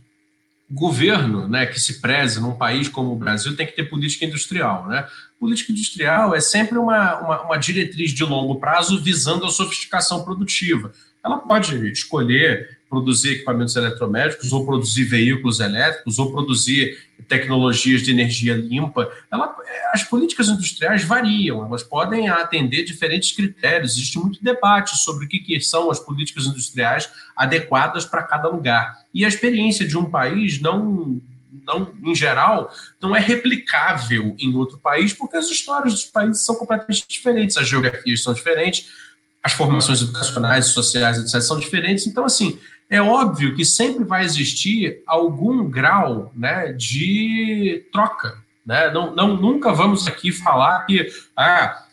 governo né, que se preze num país como o Brasil tem que ter política industrial. Né? Política industrial é sempre uma, uma, uma diretriz de longo prazo visando a sofisticação produtiva. Ela pode escolher produzir equipamentos eletromédicos, ou produzir veículos elétricos, ou produzir tecnologias de energia limpa. Ela, as políticas industriais variam, elas podem atender diferentes critérios. Existe muito debate sobre o que, que são as políticas industriais adequadas para cada lugar. E a experiência de um país não não, em geral, não é replicável em outro país, porque as histórias dos países são completamente diferentes, as geografias são diferentes, as formações educacionais, sociais, etc., são diferentes. Então, assim, é óbvio que sempre vai existir algum grau né, de troca. Né? Não, não, nunca vamos aqui falar que ah,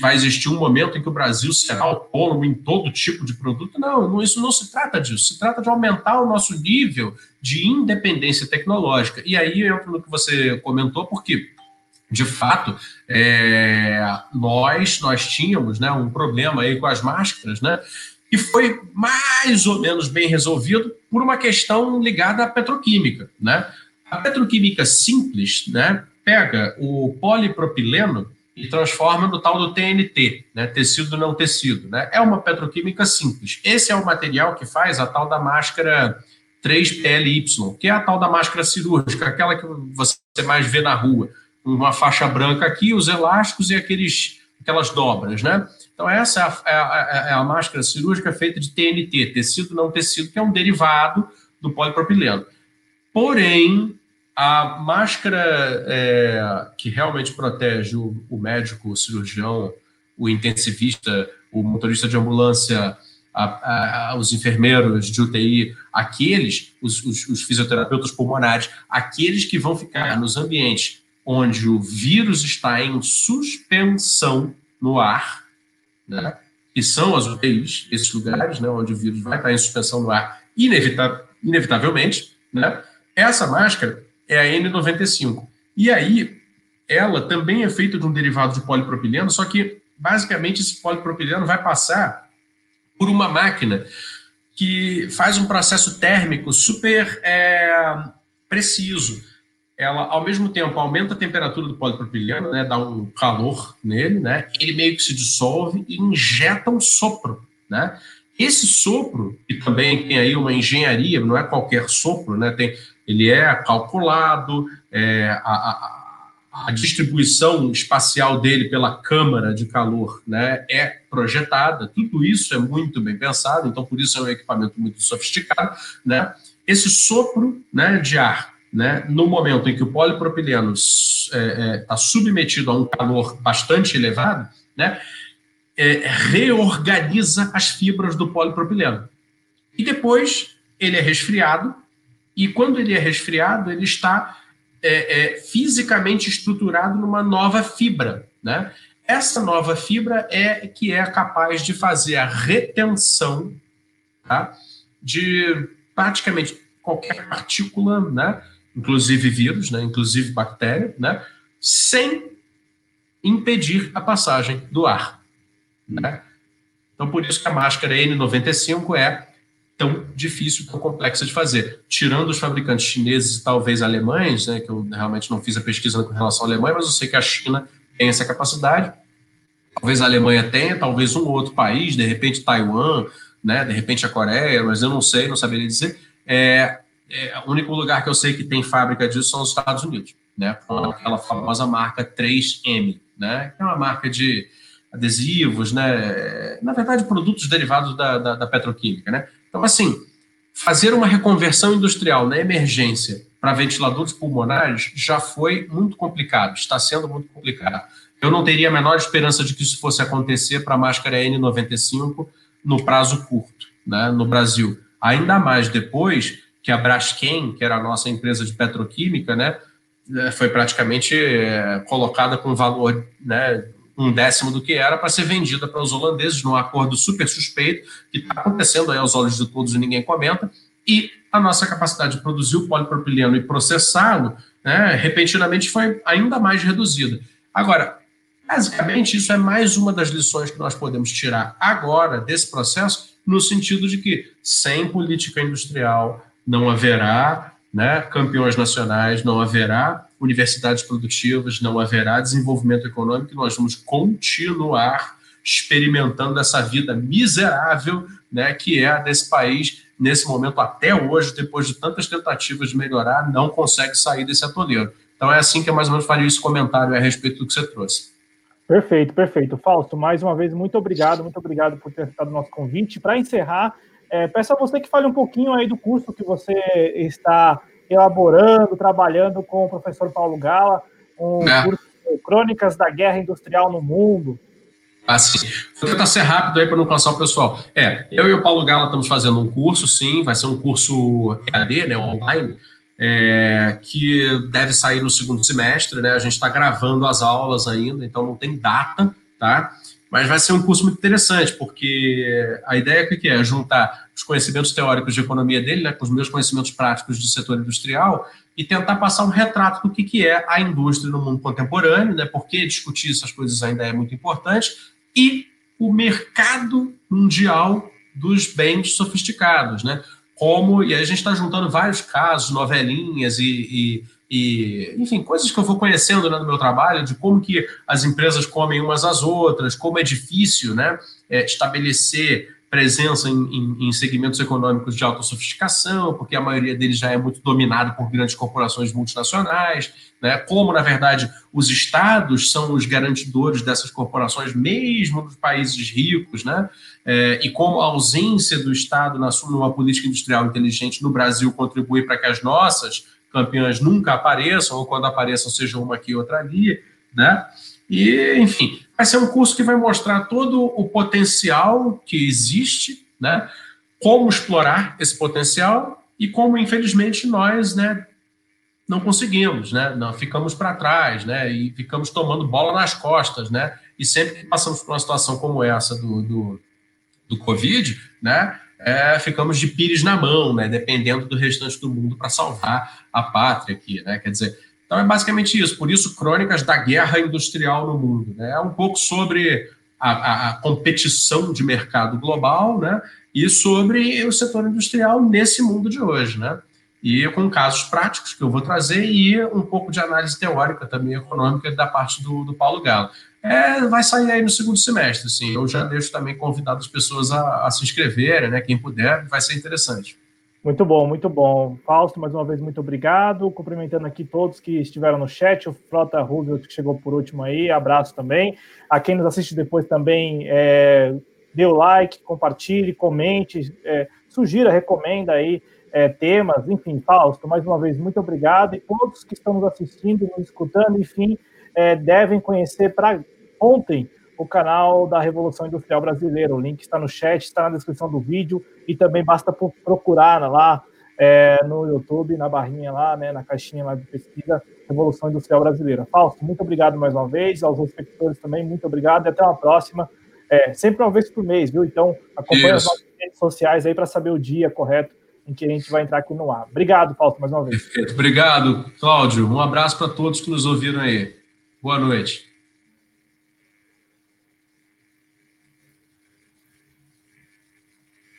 vai existir um momento em que o Brasil será autônomo em todo tipo de produto. Não, isso não se trata disso. Se trata de aumentar o nosso nível de independência tecnológica. E aí entra no que você comentou, porque de fato, é, nós nós tínhamos né, um problema aí com as máscaras, né, que foi mais ou menos bem resolvido por uma questão ligada à petroquímica. Né? A petroquímica simples né, pega o polipropileno e transforma no tal do TNT, né, tecido não tecido. Né? É uma petroquímica simples. Esse é o material que faz a tal da máscara 3PLY, que é a tal da máscara cirúrgica, aquela que você mais vê na rua uma faixa branca aqui, os elásticos e aqueles, aquelas dobras, né? Então, essa é a, é, a, é a, máscara cirúrgica feita de TNT, tecido não tecido, que é um derivado do polipropileno. Porém, a máscara é, que realmente protege o, o, médico, o cirurgião, o intensivista, o motorista de ambulância, a, os enfermeiros de UTI, aqueles, os, os, os fisioterapeutas pulmonares, aqueles que vão ficar nos ambientes onde o vírus está em suspensão no ar, né? que são as UTIs, esses lugares né, onde o vírus vai estar em suspensão no ar, inevita inevitavelmente, né? essa máscara é a N95. E aí, ela também é feita de um derivado de polipropileno, só que, basicamente, esse polipropileno vai passar por uma máquina que faz um processo térmico super é, preciso ela ao mesmo tempo aumenta a temperatura do polipropileno, né, dá um calor nele, né, ele meio que se dissolve e injeta um sopro, né? Esse sopro, que também tem aí uma engenharia, não é qualquer sopro, né? Tem, ele é calculado, é, a, a, a, distribuição espacial dele pela câmara de calor né, é projetada, tudo isso é muito bem pensado, então por isso é um equipamento muito sofisticado. Né? Esse sopro né, de ar né, no momento em que o polipropileno está é, é, tá submetido a um calor bastante elevado, né, é, reorganiza as fibras do polipropileno. E depois ele é resfriado, e quando ele é resfriado, ele está é, é, fisicamente estruturado numa nova fibra. Né? Essa nova fibra é que é capaz de fazer a retenção tá, de praticamente qualquer partícula, né? Inclusive vírus, né, inclusive bactéria, né, sem impedir a passagem do ar. Né? Então, por isso que a máscara N95 é tão difícil, tão complexa de fazer. Tirando os fabricantes chineses e talvez alemães, né, que eu realmente não fiz a pesquisa com relação à Alemanha, mas eu sei que a China tem essa capacidade. Talvez a Alemanha tenha, talvez um outro país, de repente Taiwan, né, de repente a Coreia, mas eu não sei, não saberia dizer. É, é, o único lugar que eu sei que tem fábrica disso são os Estados Unidos, né? Com aquela famosa marca 3M, né? Que é uma marca de adesivos, né? Na verdade, produtos derivados da, da, da petroquímica, né? Então, assim, fazer uma reconversão industrial na emergência para ventiladores pulmonares já foi muito complicado, está sendo muito complicado. Eu não teria a menor esperança de que isso fosse acontecer para a máscara N95 no prazo curto, né, no Brasil. Ainda mais depois que a Braskem, que era a nossa empresa de petroquímica, né, é, foi praticamente é, colocada com valor né, um décimo do que era para ser vendida para os holandeses num acordo super suspeito, que está acontecendo aí aos olhos de todos e ninguém comenta, e a nossa capacidade de produzir o polipropileno e processá-lo, né, repentinamente foi ainda mais reduzida. Agora, basicamente, isso é mais uma das lições que nós podemos tirar agora desse processo, no sentido de que sem política industrial, não haverá né, campeões nacionais, não haverá universidades produtivas, não haverá desenvolvimento econômico, nós vamos continuar experimentando essa vida miserável né, que é a desse país, nesse momento, até hoje, depois de tantas tentativas de melhorar, não consegue sair desse atoleiro. Então é assim que eu mais ou menos faria esse comentário a respeito do que você trouxe. Perfeito, perfeito. Fausto, mais uma vez, muito obrigado, muito obrigado por ter aceitado o nosso convite. Para encerrar, é, peço a você que fale um pouquinho aí do curso que você está elaborando, trabalhando com o professor Paulo Gala, um é. curso Crônicas da Guerra Industrial no Mundo. Assim, vou tentar ser rápido aí para não cansar o pessoal. É, eu e o Paulo Gala estamos fazendo um curso, sim, vai ser um curso EAD, né, online, é, que deve sair no segundo semestre, né? A gente está gravando as aulas ainda, então não tem data, tá? Mas vai ser um curso muito interessante, porque a ideia é que é juntar os conhecimentos teóricos de economia dele, né, com os meus conhecimentos práticos do setor industrial, e tentar passar um retrato do que, que é a indústria no mundo contemporâneo, né, porque discutir essas coisas ainda é muito importante, e o mercado mundial dos bens sofisticados, né? Como, e aí a gente está juntando vários casos, novelinhas e, e, e, enfim, coisas que eu vou conhecendo né, no meu trabalho, de como que as empresas comem umas às outras, como é difícil né, é, estabelecer presença em, em, em, segmentos econômicos de alta sofisticação, porque a maioria deles já é muito dominado por grandes corporações multinacionais, né? como, na verdade, os estados são os garantidores dessas corporações, mesmo nos países ricos, né? É, e como a ausência do Estado na sua numa política industrial inteligente no Brasil contribui para que as nossas campeãs nunca apareçam, ou quando apareçam, seja uma aqui outra ali, né? E, enfim, vai ser um curso que vai mostrar todo o potencial que existe, né? Como explorar esse potencial e como, infelizmente, nós, né, não conseguimos, né? Não, ficamos para trás, né? E ficamos tomando bola nas costas, né? E sempre que passamos por uma situação como essa do, do, do Covid, né? É, ficamos de pires na mão, né? Dependendo do restante do mundo para salvar a pátria aqui, né? Quer dizer, então é basicamente isso. Por isso, crônicas da guerra industrial no mundo. Né? É um pouco sobre a, a, a, competição de mercado global, né? E sobre o setor industrial nesse mundo de hoje, né? E com casos práticos que eu vou trazer e um pouco de análise teórica também econômica da parte do, do Paulo Galo. É, vai sair aí no segundo semestre, sim. Eu já deixo também convidado as pessoas a, a se inscreverem, né? Quem puder, vai ser interessante. Muito bom, muito bom. Fausto, mais uma vez, muito obrigado. Cumprimentando aqui todos que estiveram no chat, o Frota Roosevelt que chegou por último aí, abraço também. A quem nos assiste depois também, é, dê o like, compartilhe, comente, é, sugira, recomenda aí é, temas, enfim, Fausto, mais uma vez, muito obrigado. E todos que estão nos assistindo, nos escutando, enfim, é, devem conhecer para ontem o canal da Revolução Industrial Brasileira. O link está no chat, está na descrição do vídeo e também basta procurar lá é, no YouTube, na barrinha lá, né, na caixinha lá de pesquisa Revolução Industrial Brasileira. Fausto, muito obrigado mais uma vez, aos espectadores também, muito obrigado e até uma próxima. É, sempre uma vez por mês, viu? Então, acompanhe Isso. as nossas redes sociais aí para saber o dia correto em que a gente vai entrar aqui no ar. Obrigado, Fausto, mais uma vez. Perfeito. Obrigado, Cláudio. Um abraço para todos que nos ouviram aí. Boa noite.